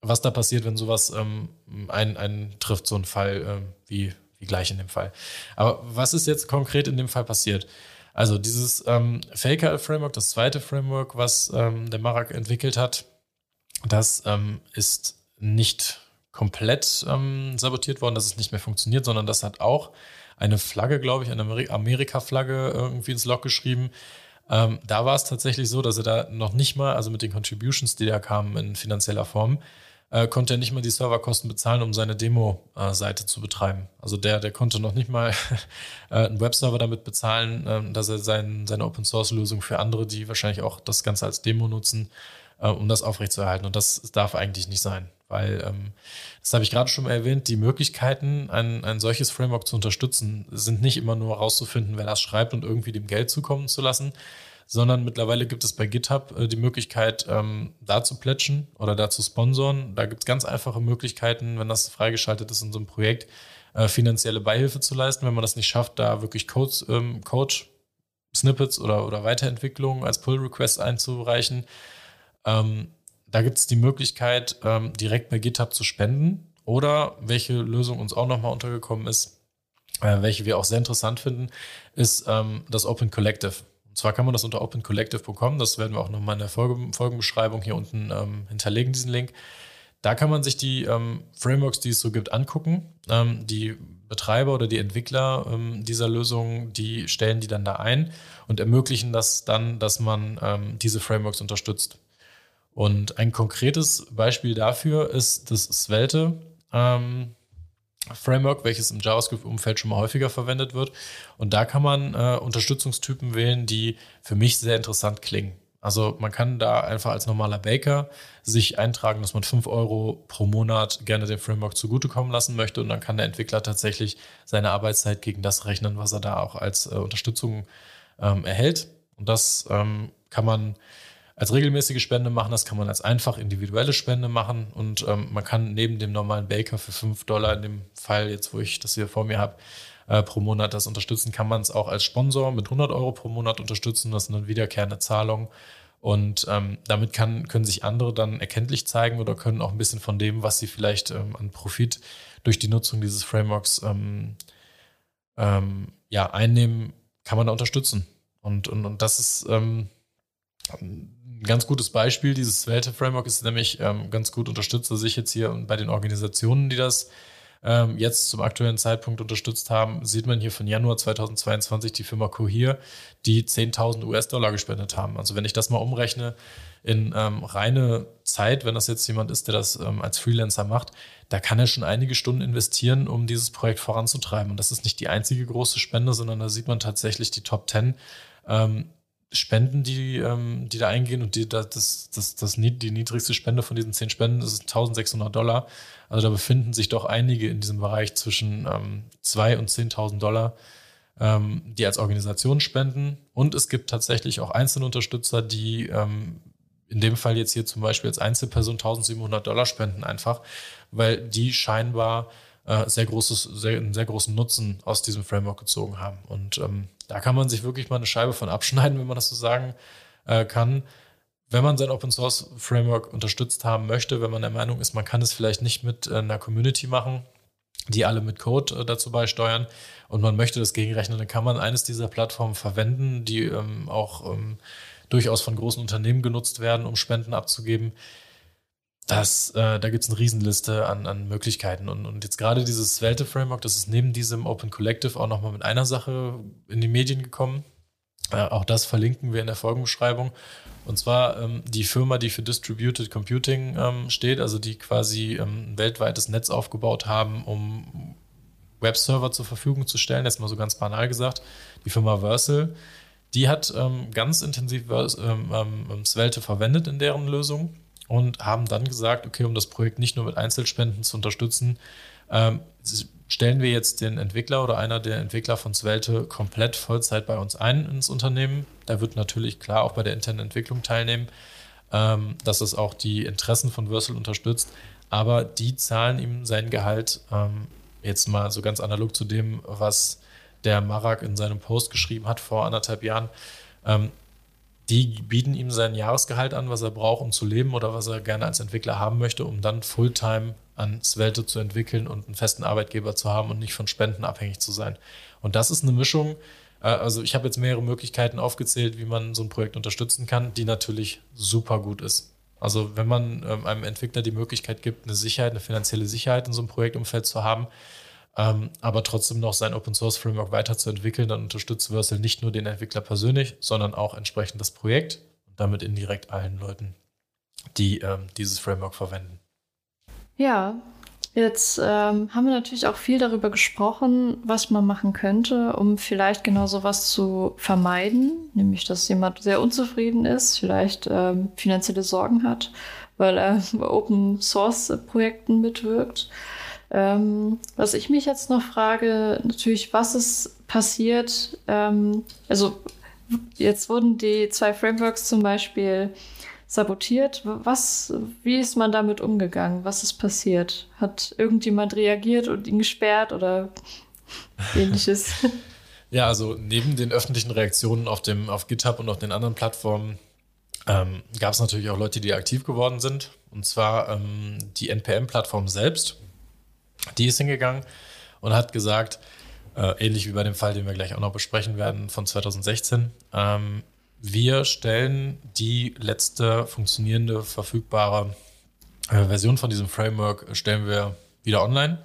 Was da passiert, wenn sowas ähm, ein, ein trifft, so ein Fall äh, wie, wie gleich in dem Fall. Aber was ist jetzt konkret in dem Fall passiert? Also dieses ähm, Faker-Framework, das zweite Framework, was ähm, der Marak entwickelt hat, das ähm, ist nicht komplett ähm, sabotiert worden, dass es nicht mehr funktioniert, sondern das hat auch eine Flagge, glaube ich, eine Amerika-Flagge irgendwie ins Log geschrieben. Ähm, da war es tatsächlich so, dass er da noch nicht mal, also mit den Contributions, die da kamen in finanzieller Form, äh, konnte er nicht mal die Serverkosten bezahlen, um seine Demo-Seite zu betreiben. Also der, der konnte noch nicht mal äh, einen Webserver damit bezahlen, äh, dass er sein, seine Open-Source-Lösung für andere, die wahrscheinlich auch das Ganze als Demo nutzen, äh, um das aufrechtzuerhalten. Und das darf eigentlich nicht sein weil, ähm, das habe ich gerade schon erwähnt, die Möglichkeiten, ein, ein solches Framework zu unterstützen, sind nicht immer nur herauszufinden, wer das schreibt und irgendwie dem Geld zukommen zu lassen, sondern mittlerweile gibt es bei GitHub äh, die Möglichkeit, ähm, da zu plätschen oder da zu sponsoren. Da gibt es ganz einfache Möglichkeiten, wenn das freigeschaltet ist in so einem Projekt, äh, finanzielle Beihilfe zu leisten, wenn man das nicht schafft, da wirklich Codes, ähm, Code Snippets oder, oder Weiterentwicklungen als Pull-Request einzureichen. Ähm, da gibt es die Möglichkeit, ähm, direkt bei GitHub zu spenden oder welche Lösung uns auch nochmal untergekommen ist, äh, welche wir auch sehr interessant finden, ist ähm, das Open Collective. Und zwar kann man das unter Open Collective bekommen. Das werden wir auch nochmal in der Folge, Folgenbeschreibung hier unten ähm, hinterlegen, diesen Link. Da kann man sich die ähm, Frameworks, die es so gibt, angucken. Ähm, die Betreiber oder die Entwickler ähm, dieser Lösung, die stellen die dann da ein und ermöglichen das dann, dass man diese Frameworks unterstützt. Und ein konkretes Beispiel dafür ist das Svelte ähm, Framework, welches im JavaScript-Umfeld schon mal häufiger verwendet wird. Und da kann man äh, Unterstützungstypen wählen, die für mich sehr interessant klingen. Also man kann da einfach als normaler Baker sich eintragen, dass man 5 Euro pro Monat gerne dem Framework zugutekommen lassen möchte und dann kann der Entwickler tatsächlich seine Arbeitszeit gegen das rechnen, was er da auch als äh, Unterstützung ähm, erhält. Und das ähm, kann man als regelmäßige Spende machen. Das kann man als einfach individuelle Spende machen. Und ähm, man kann neben dem normalen Baker für 5 Dollar, in dem Fall jetzt, wo ich das hier vor mir habe, äh, pro Monat das unterstützen, kann man es auch als Sponsor mit 100 Euro pro Monat unterstützen. Das ist eine wiederkehrende Zahlung. Und ähm, damit kann, können sich andere dann erkenntlich zeigen oder können auch ein bisschen von dem, was sie vielleicht ähm, an Profit durch die Nutzung dieses Frameworks ähm, ähm, ja, einnehmen, kann man da unterstützen. Und, und, und das ist ähm, ganz gutes Beispiel. Dieses Svelte-Framework ist nämlich ähm, ganz gut unterstützt, dass ich jetzt hier bei den Organisationen, die das ähm, jetzt zum aktuellen Zeitpunkt unterstützt haben, sieht man hier von Januar 2022 die Firma Cohere, die 10.000 US-Dollar gespendet haben. Also wenn ich das mal umrechne in ähm, reine Zeit, wenn das jetzt jemand ist, der das ähm, als Freelancer macht, da kann er schon einige Stunden investieren, um dieses Projekt voranzutreiben. Und das ist nicht die einzige große Spende, sondern da sieht man tatsächlich die Top 10 ähm, Spenden, die, ähm, die da eingehen und die, das, das, das, die niedrigste Spende von diesen zehn Spenden ist 1600 Dollar. Also da befinden sich doch einige in diesem Bereich zwischen ähm, 2 und 10.000 Dollar, ähm, die als Organisation spenden. Und es gibt tatsächlich auch einzelne Unterstützer, die ähm, in dem Fall jetzt hier zum Beispiel als Einzelperson 1700 Dollar spenden einfach, weil die scheinbar äh, sehr großes, sehr, einen sehr großen Nutzen aus diesem Framework gezogen haben. Und ähm, da kann man sich wirklich mal eine Scheibe von abschneiden, wenn man das so sagen äh, kann. wenn man sein Open Source Framework unterstützt haben möchte, wenn man der Meinung ist, man kann es vielleicht nicht mit äh, einer Community machen, die alle mit Code äh, dazu beisteuern und man möchte das gegenrechnen, dann kann man eines dieser Plattformen verwenden, die ähm, auch ähm, durchaus von großen Unternehmen genutzt werden, um Spenden abzugeben. Das, äh, da gibt es eine Riesenliste an, an Möglichkeiten. Und, und jetzt gerade dieses Svelte-Framework, das ist neben diesem Open Collective auch nochmal mit einer Sache in die Medien gekommen. Äh, auch das verlinken wir in der Folgenbeschreibung. Und zwar ähm, die Firma, die für Distributed Computing ähm, steht, also die quasi ähm, ein weltweites Netz aufgebaut haben, um Webserver zur Verfügung zu stellen, jetzt mal so ganz banal gesagt, die Firma Versal, die hat ähm, ganz intensiv ähm, ähm, Svelte verwendet in deren Lösung und haben dann gesagt, okay, um das Projekt nicht nur mit Einzelspenden zu unterstützen, stellen wir jetzt den Entwickler oder einer der Entwickler von Svelte komplett Vollzeit bei uns ein ins Unternehmen. Der wird natürlich klar auch bei der internen Entwicklung teilnehmen, ähm, dass es auch die Interessen von Versal unterstützt. Aber die zahlen ihm sein Gehalt ähm, jetzt mal so ganz analog zu dem, was der Marak in seinem Post geschrieben hat vor anderthalb Jahren. Ähm, die bieten ihm sein Jahresgehalt an, was er braucht, um zu leben oder was er gerne als Entwickler haben möchte, um dann Fulltime an Svelte zu entwickeln und einen festen Arbeitgeber zu haben und nicht von Spenden abhängig zu sein. Und das ist eine Mischung. Äh, also ich habe jetzt mehrere Möglichkeiten aufgezählt, wie man so ein Projekt unterstützen kann, die natürlich super gut ist. Also wenn man ähm, einem Entwickler die Möglichkeit gibt, eine Sicherheit, eine finanzielle Sicherheit in so einem Projektumfeld zu haben, ähm, aber trotzdem noch sein Open Source Framework weiterzuentwickeln, dann unterstützt Versal nicht nur den Entwickler persönlich, sondern auch entsprechend das Projekt und damit indirekt allen Leuten, die ähm, dieses Framework verwenden. Ja, jetzt ähm, haben wir natürlich auch viel darüber gesprochen, was man machen könnte, um vielleicht genau sowas zu vermeiden, nämlich dass jemand sehr unzufrieden ist, vielleicht ähm, finanzielle Sorgen hat, weil er bei Open Source Projekten mitwirkt. Ähm, was ich mich jetzt noch frage, natürlich, was ist passiert? Ähm, also jetzt wurden die zwei Frameworks zum Beispiel sabotiert. Was, wie ist man damit umgegangen? Was ist passiert? Hat irgendjemand reagiert und ihn gesperrt oder ähnliches? ja, also neben den öffentlichen Reaktionen auf, dem, auf GitHub und auf den anderen Plattformen ähm, gab es natürlich auch Leute, die aktiv geworden sind. Und zwar ähm, die NPM-Plattform selbst. Die ist hingegangen und hat gesagt, äh, ähnlich wie bei dem Fall, den wir gleich auch noch besprechen werden von 2016, ähm, wir stellen die letzte funktionierende, verfügbare äh, Version von diesem Framework stellen wir wieder online.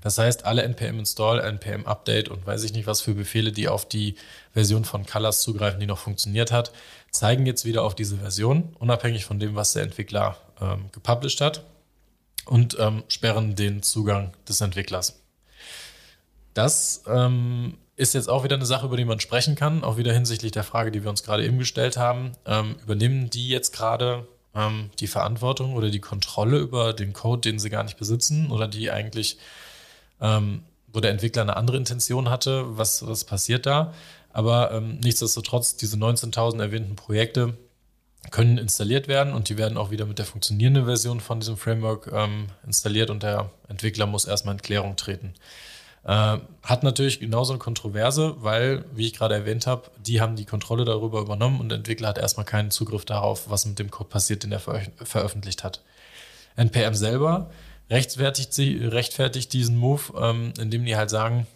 Das heißt, alle npm install, npm update und weiß ich nicht was für Befehle, die auf die Version von Colors zugreifen, die noch funktioniert hat, zeigen jetzt wieder auf diese Version, unabhängig von dem, was der Entwickler ähm, gepublished hat und ähm, sperren den Zugang des Entwicklers. Das ähm, ist jetzt auch wieder eine Sache, über die man sprechen kann, auch wieder hinsichtlich der Frage, die wir uns gerade eben gestellt haben. Ähm, übernehmen die jetzt gerade ähm, die Verantwortung oder die Kontrolle über den Code, den sie gar nicht besitzen oder die eigentlich, ähm, wo der Entwickler eine andere Intention hatte? Was, was passiert da? Aber ähm, nichtsdestotrotz, diese 19.000 erwähnten Projekte können installiert werden und die werden auch wieder mit der funktionierenden Version von diesem Framework ähm, installiert und der Entwickler muss erstmal in Klärung treten. Äh, hat natürlich genauso eine Kontroverse, weil, wie ich gerade erwähnt habe, die haben die Kontrolle darüber übernommen und der Entwickler hat erstmal keinen Zugriff darauf, was mit dem Code passiert, den er ver veröffentlicht hat. NPM selber rechtfertigt, sie, rechtfertigt diesen Move, ähm, indem die halt sagen,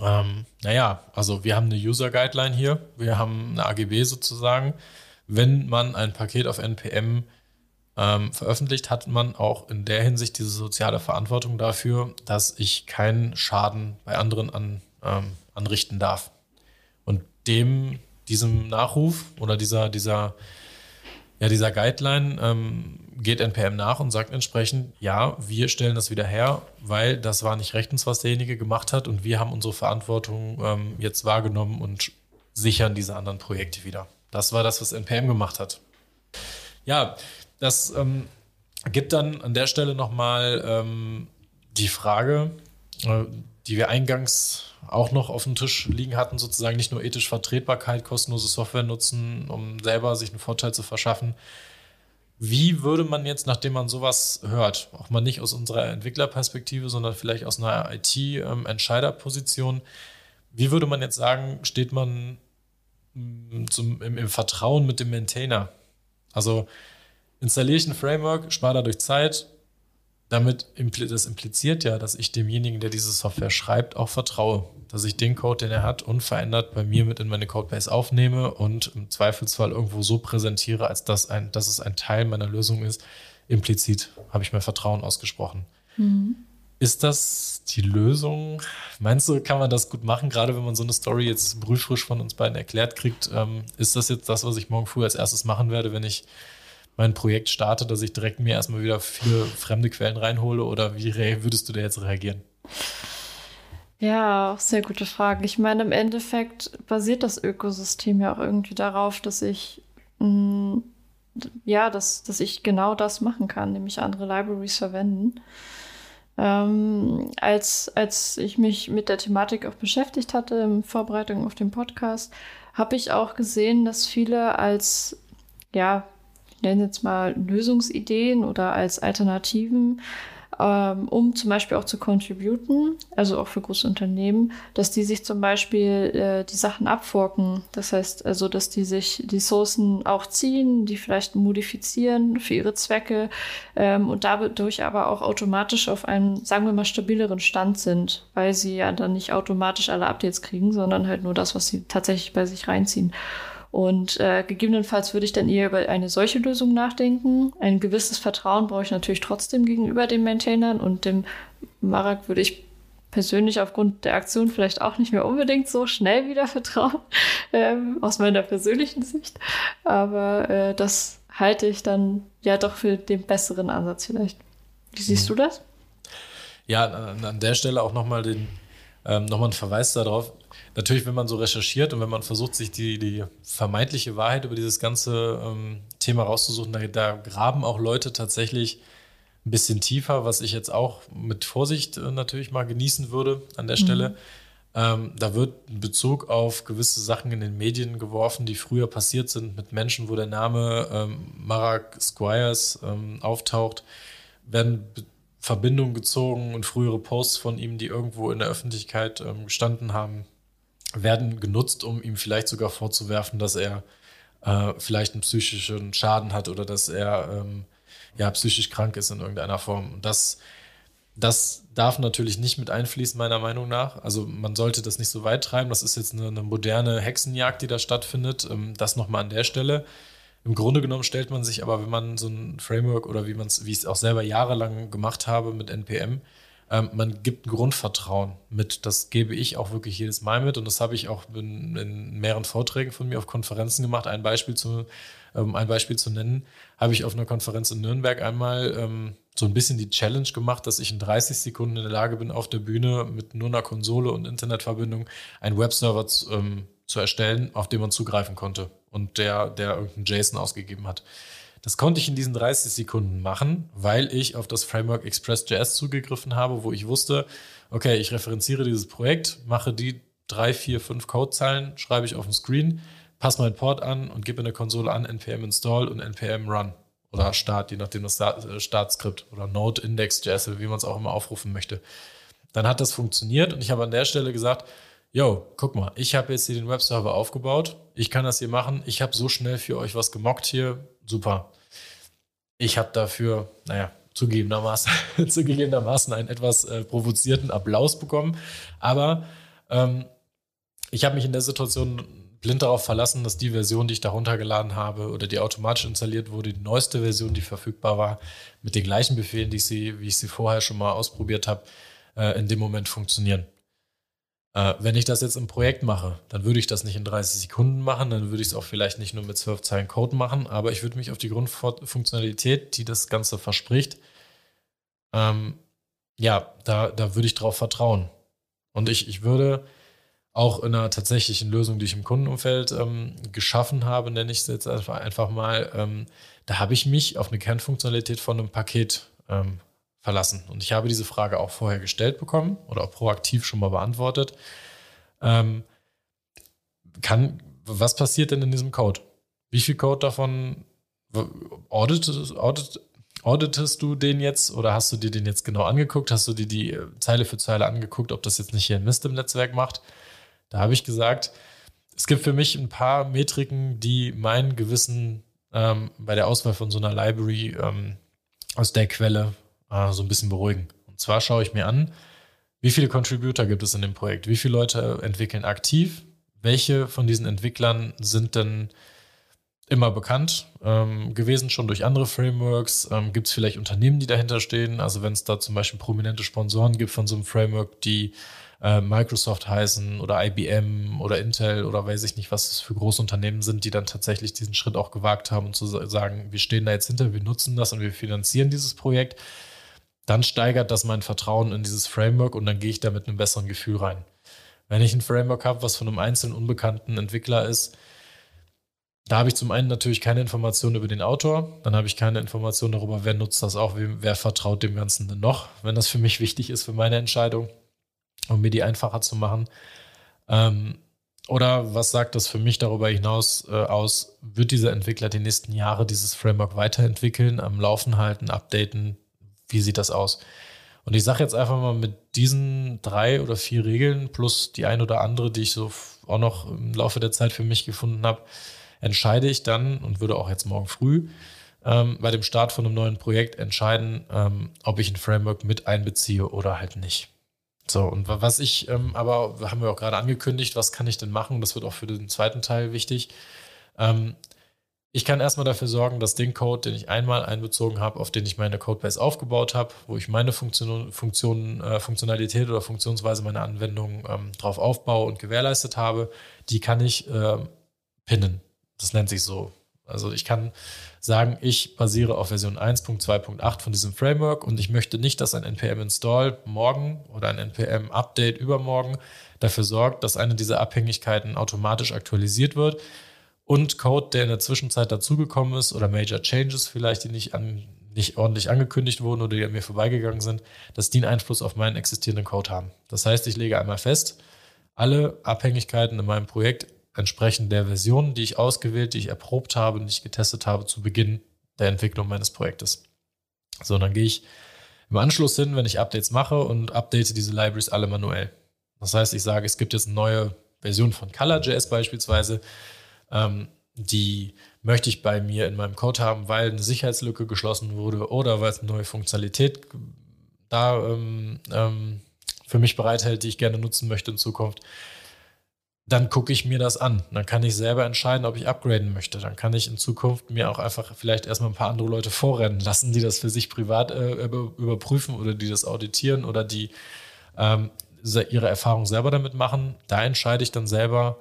ähm, naja, also wir haben eine User Guideline hier, wir haben eine AGB sozusagen. Wenn man ein Paket auf NPM ähm, veröffentlicht, hat man auch in der Hinsicht diese soziale Verantwortung dafür, dass ich keinen Schaden bei anderen an, ähm, anrichten darf. Und dem, diesem Nachruf oder dieser, dieser, ja, dieser Guideline ähm, geht NPM nach und sagt entsprechend, ja, wir stellen das wieder her, weil das war nicht rechtens, was derjenige gemacht hat und wir haben unsere Verantwortung ähm, jetzt wahrgenommen und sichern diese anderen Projekte wieder. Das war das, was NPM gemacht hat. Ja, das ähm, gibt dann an der Stelle nochmal ähm, die Frage, äh, die wir eingangs auch noch auf dem Tisch liegen hatten, sozusagen nicht nur ethische Vertretbarkeit, kostenlose Software nutzen, um selber sich einen Vorteil zu verschaffen. Wie würde man jetzt, nachdem man sowas hört, auch mal nicht aus unserer Entwicklerperspektive, sondern vielleicht aus einer IT-Entscheiderposition, ähm, wie würde man jetzt sagen, steht man zum, im, im Vertrauen mit dem Maintainer Also installiere ich ein Framework, spare dadurch Zeit. Damit impl das impliziert ja, dass ich demjenigen, der diese Software schreibt, auch vertraue. Dass ich den Code, den er hat, unverändert bei mir mit in meine Codebase aufnehme und im Zweifelsfall irgendwo so präsentiere, als dass, ein, dass es ein Teil meiner Lösung ist. Implizit habe ich mein Vertrauen ausgesprochen. Mhm. Ist das die Lösung? Meinst du, kann man das gut machen, gerade wenn man so eine Story jetzt brühfrisch von uns beiden erklärt kriegt? Ähm, ist das jetzt das, was ich morgen früh als erstes machen werde, wenn ich mein Projekt starte, dass ich direkt mir erstmal wieder viele fremde Quellen reinhole oder wie würdest du da jetzt reagieren? Ja, sehr gute Frage. Ich meine, im Endeffekt basiert das Ökosystem ja auch irgendwie darauf, dass ich mh, mm, ja, dass, dass ich genau das machen kann, nämlich andere Libraries verwenden. Ähm, als, als ich mich mit der Thematik auch beschäftigt hatte in Vorbereitung auf den Podcast, habe ich auch gesehen, dass viele als ja, nenne jetzt mal Lösungsideen oder als Alternativen, ähm, um zum Beispiel auch zu contributen, also auch für große Unternehmen, dass die sich zum Beispiel äh, die Sachen abforken. Das heißt also, dass die sich die Sourcen auch ziehen, die vielleicht modifizieren für ihre Zwecke ähm, und dadurch aber auch automatisch auf einem, sagen wir mal, stabileren Stand sind, weil sie ja dann nicht automatisch alle Updates kriegen, sondern halt nur das, was sie tatsächlich bei sich reinziehen. Und äh, gegebenenfalls würde ich dann eher über eine solche Lösung nachdenken. Ein gewisses Vertrauen brauche ich natürlich trotzdem gegenüber den Maintainern und dem Marak würde ich persönlich aufgrund der Aktion vielleicht auch nicht mehr unbedingt so schnell wieder vertrauen, ähm, aus meiner persönlichen Sicht. Aber äh, das halte ich dann ja doch für den besseren Ansatz vielleicht. Wie siehst mhm. du das? Ja, an der Stelle auch nochmal den ähm, nochmal ein Verweis darauf natürlich, wenn man so recherchiert und wenn man versucht, sich die, die vermeintliche Wahrheit über dieses ganze ähm, Thema rauszusuchen, da, da, graben auch Leute tatsächlich ein bisschen tiefer, was ich jetzt auch mit Vorsicht äh, natürlich mal genießen würde an der mhm. Stelle. Ähm, da wird ein Bezug auf gewisse Sachen in den Medien geworfen, die früher passiert sind mit Menschen, wo der Name ähm, Marak Squires ähm, auftaucht, werden Verbindungen gezogen und frühere Posts von ihm, die irgendwo in der Öffentlichkeit ähm, gestanden haben, werden genutzt, um ihm vielleicht sogar vorzuwerfen, dass er äh, vielleicht einen psychischen Schaden hat oder dass er ähm, ja psychisch krank ist in irgendeiner Form. Und das, das darf natürlich nicht mit einfließen, meiner Meinung nach. Also man sollte das nicht so weit treiben. Das ist jetzt eine, eine moderne Hexenjagd, die da stattfindet. Ähm, das nochmal an der Stelle. Im Grunde genommen stellt man sich aber, wenn man so ein Framework oder wie man es, wie ich es auch selber jahrelang gemacht habe mit NPM, ähm, man gibt ein Grundvertrauen mit. Das gebe ich auch wirklich jedes Mal mit und das habe ich auch in, in mehreren Vorträgen von mir auf Konferenzen gemacht. Ein Beispiel zu, ähm, ein Beispiel zu nennen, habe ich auf einer Konferenz in Nürnberg einmal ähm, so ein bisschen die Challenge gemacht, dass ich in 30 Sekunden in der Lage bin, auf der Bühne mit nur einer Konsole und Internetverbindung einen Webserver zu, ähm, zu erstellen, auf den man zugreifen konnte und der, der irgendeinen JSON ausgegeben hat. Das konnte ich in diesen 30 Sekunden machen, weil ich auf das Framework Express.js zugegriffen habe, wo ich wusste, okay, ich referenziere dieses Projekt, mache die drei, vier, fünf Codezeilen, schreibe ich auf dem Screen, passe meinen Port an und gebe in der Konsole an npm install und npm run oder start, je nachdem das äh, Startskript oder Node Index.js, wie man es auch immer aufrufen möchte. Dann hat das funktioniert und ich habe an der Stelle gesagt, yo, guck mal, ich habe jetzt hier den Webserver aufgebaut, ich kann das hier machen, ich habe so schnell für euch was gemockt hier, super. Ich habe dafür, naja, zugegebenermaßen, zugegebenermaßen einen etwas äh, provozierten Applaus bekommen. Aber ähm, ich habe mich in der Situation blind darauf verlassen, dass die Version, die ich da runtergeladen habe oder die automatisch installiert wurde, die neueste Version, die verfügbar war, mit den gleichen Befehlen, die ich sie, wie ich sie vorher schon mal ausprobiert habe, äh, in dem Moment funktionieren. Äh, wenn ich das jetzt im Projekt mache, dann würde ich das nicht in 30 Sekunden machen, dann würde ich es auch vielleicht nicht nur mit 12 Zeilen Code machen, aber ich würde mich auf die Grundfunktionalität, die das Ganze verspricht, ähm, ja, da, da würde ich drauf vertrauen. Und ich, ich würde auch in einer tatsächlichen Lösung, die ich im Kundenumfeld ähm, geschaffen habe, nenne ich es jetzt einfach, einfach mal, ähm, da habe ich mich auf eine Kernfunktionalität von einem Paket ähm, verlassen? Und ich habe diese Frage auch vorher gestellt bekommen oder auch proaktiv schon mal beantwortet. Ähm, kann, was passiert denn in diesem Code? Wie viel Code davon auditest, audit, auditest du den jetzt oder hast du dir den jetzt genau angeguckt? Hast du dir die äh, Zeile für Zeile angeguckt, ob das jetzt nicht hier ein Mist im Netzwerk macht? Da habe ich gesagt, es gibt für mich ein paar Metriken, die mein Gewissen ähm, bei der Auswahl von so einer Library ähm, aus der Quelle äh, so ein bisschen beruhigen. Und zwar schaue ich mir an, wie viele Contributor gibt es in dem Projekt? Wie viele Leute entwickeln aktiv? Welche von diesen Entwicklern sind denn immer bekannt ähm, gewesen, schon durch andere Frameworks? Ähm, gibt es vielleicht Unternehmen, die dahinter stehen? Also wenn es da zum Beispiel prominente Sponsoren gibt von so einem Framework, die äh, Microsoft heißen oder IBM oder Intel oder weiß ich nicht, was es für große Unternehmen sind, die dann tatsächlich diesen Schritt auch gewagt haben und zu sagen, wir stehen da jetzt hinter, wir nutzen das und wir finanzieren dieses Projekt, dann steigert das mein Vertrauen in dieses Framework und dann gehe ich da mit einem besseren Gefühl rein. Wenn ich ein Framework habe, was von einem einzelnen unbekannten Entwickler ist, da habe ich zum einen natürlich keine Informationen über den Autor, dann habe ich keine Informationen darüber, wer nutzt das auch, wer, wer vertraut dem Ganzen denn noch, wenn das für mich wichtig ist für meine Entscheidung um mir die einfacher zu machen. Ähm, oder was sagt das für mich darüber hinaus äh, aus? Wird dieser Entwickler die nächsten Jahre dieses Framework weiterentwickeln, am Laufen halten, updaten? Wie sieht das aus? Und ich sage jetzt einfach mal mit diesen drei oder vier Regeln plus die ein oder andere, die ich so auch noch im Laufe der Zeit für mich gefunden habe, entscheide ich dann und würde auch jetzt morgen früh ähm, bei dem Start von einem neuen Projekt entscheiden, ähm, ob ich ein Framework mit einbeziehe oder halt nicht. So, und was ich ähm, aber, haben wir auch gerade angekündigt, was kann ich denn machen? Das wird auch für den zweiten Teil wichtig. Ähm, ich kann erstmal dafür sorgen, dass den Code, den ich einmal einbezogen habe, auf den ich meine Codebase aufgebaut habe, wo ich meine Funktion, Funktion, äh, Funktionalität oder Funktionsweise meiner Anwendung ähm, drauf aufbaue und gewährleistet habe, die kann ich äh, pinnen. Das nennt sich so. Also ich kann sagen, ich basiere auf Version 1.2.8 von diesem Framework und ich möchte nicht, dass ein NPM-Install morgen oder ein NPM-Update übermorgen dafür sorgt, dass eine dieser Abhängigkeiten automatisch aktualisiert wird und Code, der in der Zwischenzeit dazugekommen ist oder Major Changes vielleicht, die nicht, an, nicht ordentlich angekündigt wurden oder die an mir vorbeigegangen sind, dass die einen Einfluss auf meinen existierenden Code haben. Das heißt, ich lege einmal fest, alle Abhängigkeiten in meinem Projekt entsprechend der Version, die ich ausgewählt, die ich erprobt habe, die ich getestet habe zu Beginn der Entwicklung meines Projektes. So, dann gehe ich im Anschluss hin, wenn ich Updates mache und update diese Libraries alle manuell. Das heißt, ich sage, es gibt jetzt eine neue Version von ColorJS beispielsweise, ähm, die möchte ich bei mir in meinem Code haben, weil eine Sicherheitslücke geschlossen wurde oder weil es eine neue Funktionalität da ähm, ähm, für mich bereithält, die ich gerne nutzen möchte in Zukunft dann gucke ich mir das an. Dann kann ich selber entscheiden, ob ich upgraden möchte. Dann kann ich in Zukunft mir auch einfach vielleicht erstmal ein paar andere Leute vorrennen lassen, die das für sich privat äh, überprüfen oder die das auditieren oder die ähm, ihre Erfahrungen selber damit machen. Da entscheide ich dann selber,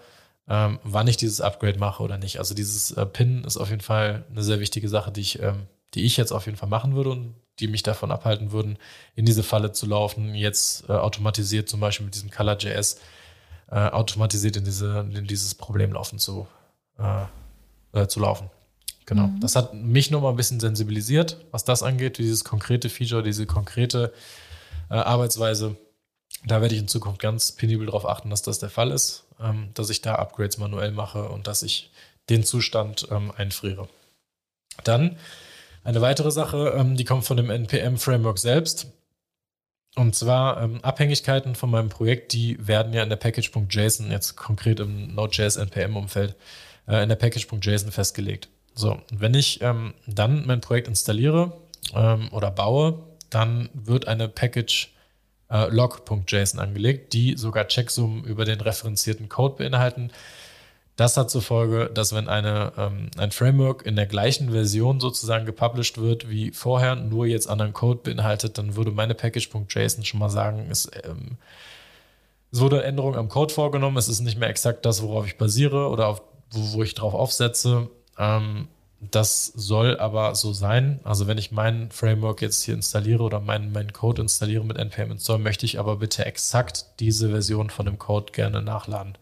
ähm, wann ich dieses Upgrade mache oder nicht. Also dieses äh, PIN ist auf jeden Fall eine sehr wichtige Sache, die ich, ähm, die ich jetzt auf jeden Fall machen würde und die mich davon abhalten würden, in diese Falle zu laufen, jetzt äh, automatisiert zum Beispiel mit diesem ColorJS äh, automatisiert in, diese, in dieses Problem laufen zu, äh, äh, zu laufen. Genau. Mhm. Das hat mich nochmal ein bisschen sensibilisiert, was das angeht, dieses konkrete Feature, diese konkrete äh, Arbeitsweise. Da werde ich in Zukunft ganz penibel darauf achten, dass das der Fall ist, ähm, dass ich da Upgrades manuell mache und dass ich den Zustand ähm, einfriere. Dann eine weitere Sache, ähm, die kommt von dem NPM-Framework selbst. Und zwar ähm, Abhängigkeiten von meinem Projekt, die werden ja in der Package.json, jetzt konkret im Node.js NPM-Umfeld, äh, in der Package.json festgelegt. So, wenn ich ähm, dann mein Projekt installiere ähm, oder baue, dann wird eine Package äh, log.json angelegt, die sogar Checksummen über den referenzierten Code beinhalten. Das hat zur Folge, dass wenn eine, ähm, ein Framework in der gleichen Version sozusagen gepublished wird wie vorher, nur jetzt anderen Code beinhaltet, dann würde meine Package.json schon mal sagen, es, ähm, es wurde Änderung am Code vorgenommen, es ist nicht mehr exakt das, worauf ich basiere oder auf, wo, wo ich drauf aufsetze. Ähm, das soll aber so sein. Also wenn ich mein Framework jetzt hier installiere oder meinen mein Code installiere mit npm install, möchte ich aber bitte exakt diese Version von dem Code gerne nachladen.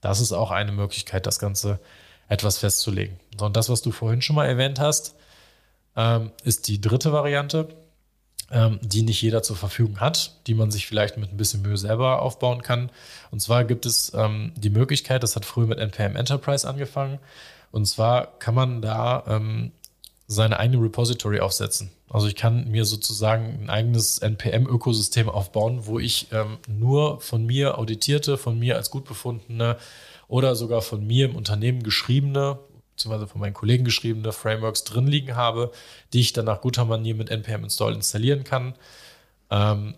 Das ist auch eine Möglichkeit, das Ganze etwas festzulegen. und das, was du vorhin schon mal erwähnt hast, ähm, ist die dritte Variante, ähm, die nicht jeder zur Verfügung hat, die man sich vielleicht mit ein bisschen Mühe selber aufbauen kann. Und zwar gibt es ähm, die Möglichkeit, das hat früher mit NPM Enterprise angefangen. Und zwar kann man da seine eigene Repository aufsetzen. Also ich kann mir sozusagen ein eigenes NPM-Ökosystem aufbauen, wo ich ähm, nur von mir auditierte, von mir als gut befundene oder sogar von mir im Unternehmen geschriebene beziehungsweise von meinen Kollegen geschriebene Frameworks drin liegen habe, die ich dann nach guter Manier mit npm install installieren kann. Ähm,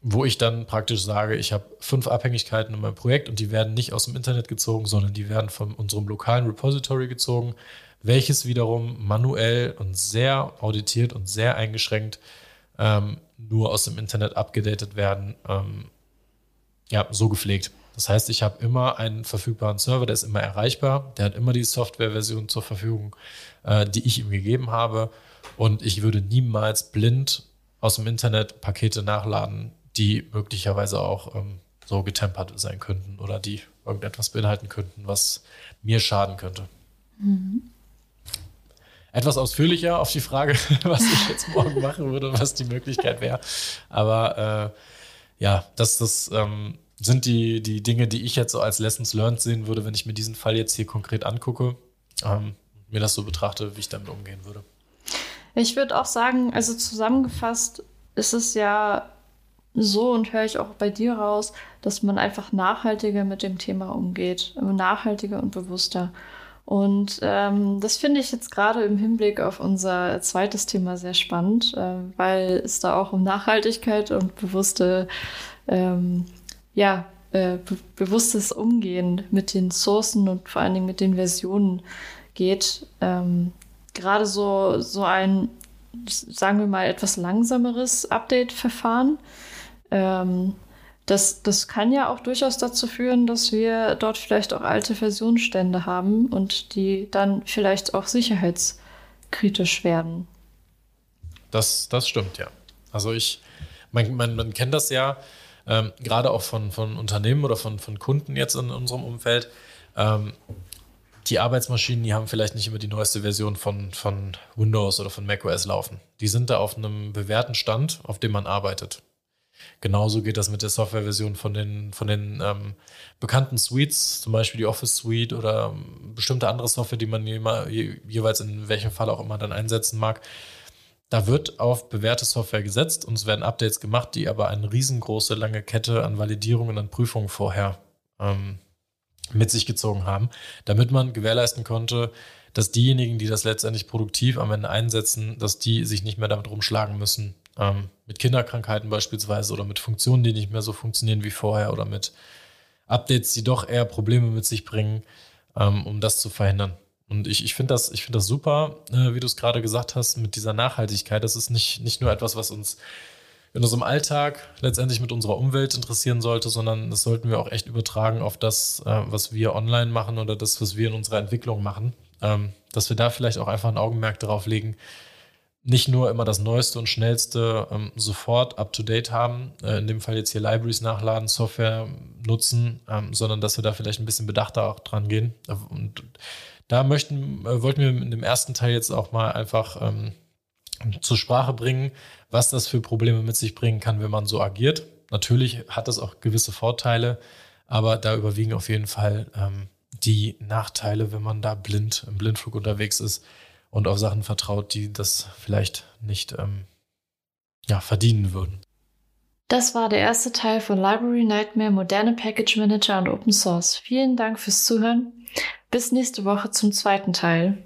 wo ich dann praktisch sage, ich habe fünf Abhängigkeiten in meinem Projekt und die werden nicht aus dem Internet gezogen, sondern die werden von unserem lokalen Repository gezogen, welches wiederum manuell und sehr auditiert und sehr eingeschränkt ähm, nur aus dem Internet abgedatet werden, ähm, ja, so gepflegt. Das heißt, ich habe immer einen verfügbaren Server, der ist immer erreichbar, der hat immer die Softwareversion zur Verfügung, äh, die ich ihm gegeben habe. Und ich würde niemals blind aus dem Internet Pakete nachladen, die möglicherweise auch ähm, so getempert sein könnten oder die irgendetwas beinhalten könnten, was mir schaden könnte. Mhm. Etwas ausführlicher auf die Frage, was ich jetzt morgen machen würde, was die Möglichkeit wäre. Aber äh, ja, das, das ähm, sind die, die Dinge, die ich jetzt so als Lessons learned sehen würde, wenn ich mir diesen Fall jetzt hier konkret angucke, ähm, mir das so betrachte, wie ich damit umgehen würde. Ich würde auch sagen, also zusammengefasst ist es ja so und höre ich auch bei dir raus, dass man einfach nachhaltiger mit dem Thema umgeht, nachhaltiger und bewusster. Und ähm, das finde ich jetzt gerade im Hinblick auf unser zweites Thema sehr spannend, äh, weil es da auch um Nachhaltigkeit und bewusste, ähm, ja, äh, be bewusstes Umgehen mit den Sourcen und vor allen Dingen mit den Versionen geht. Ähm, gerade so, so ein, sagen wir mal, etwas langsameres Update-Verfahren ähm, das, das kann ja auch durchaus dazu führen, dass wir dort vielleicht auch alte Versionsstände haben und die dann vielleicht auch sicherheitskritisch werden. Das, das stimmt, ja. Also ich, man, man, man kennt das ja, ähm, gerade auch von, von Unternehmen oder von, von Kunden jetzt in unserem Umfeld. Ähm, die Arbeitsmaschinen, die haben vielleicht nicht immer die neueste Version von, von Windows oder von macOS laufen. Die sind da auf einem bewährten Stand, auf dem man arbeitet. Genauso geht das mit der Softwareversion von den, von den ähm, bekannten Suites, zum Beispiel die Office Suite oder ähm, bestimmte andere Software, die man je, jeweils in welchem Fall auch immer dann einsetzen mag. Da wird auf bewährte Software gesetzt und es werden Updates gemacht, die aber eine riesengroße, lange Kette an Validierungen, an Prüfungen vorher ähm, mit sich gezogen haben, damit man gewährleisten konnte, dass diejenigen, die das letztendlich produktiv am Ende einsetzen, dass die sich nicht mehr damit rumschlagen müssen, ähm, mit Kinderkrankheiten beispielsweise oder mit Funktionen, die nicht mehr so funktionieren wie vorher oder mit Updates, die doch eher Probleme mit sich bringen, ähm, um das zu verhindern. Und ich, ich finde das, find das super, äh, wie du es gerade gesagt hast, mit dieser Nachhaltigkeit. Das ist nicht, nicht nur etwas, was uns in unserem Alltag letztendlich mit unserer Umwelt interessieren sollte, sondern das sollten wir auch echt übertragen auf das, äh, was wir online machen oder das, was wir in unserer Entwicklung machen. Ähm, dass wir da vielleicht auch einfach ein Augenmerk darauf legen, nicht nur immer das Neueste und Schnellste ähm, sofort up-to-date haben, äh, in dem Fall jetzt hier Libraries nachladen, Software nutzen, ähm, sondern dass wir da vielleicht ein bisschen bedachter auch dran gehen. Und da möchten, äh, wollten wir in dem ersten Teil jetzt auch mal einfach ähm, zur Sprache bringen, was das für Probleme mit sich bringen kann, wenn man so agiert. Natürlich hat das auch gewisse Vorteile, aber da überwiegen auf jeden Fall ähm, die Nachteile, wenn man da blind im Blindflug unterwegs ist und auf Sachen vertraut, die das vielleicht nicht ähm, ja, verdienen würden. Das war der erste Teil von Library Nightmare, moderne Package Manager und Open Source. Vielen Dank fürs Zuhören. Bis nächste Woche zum zweiten Teil.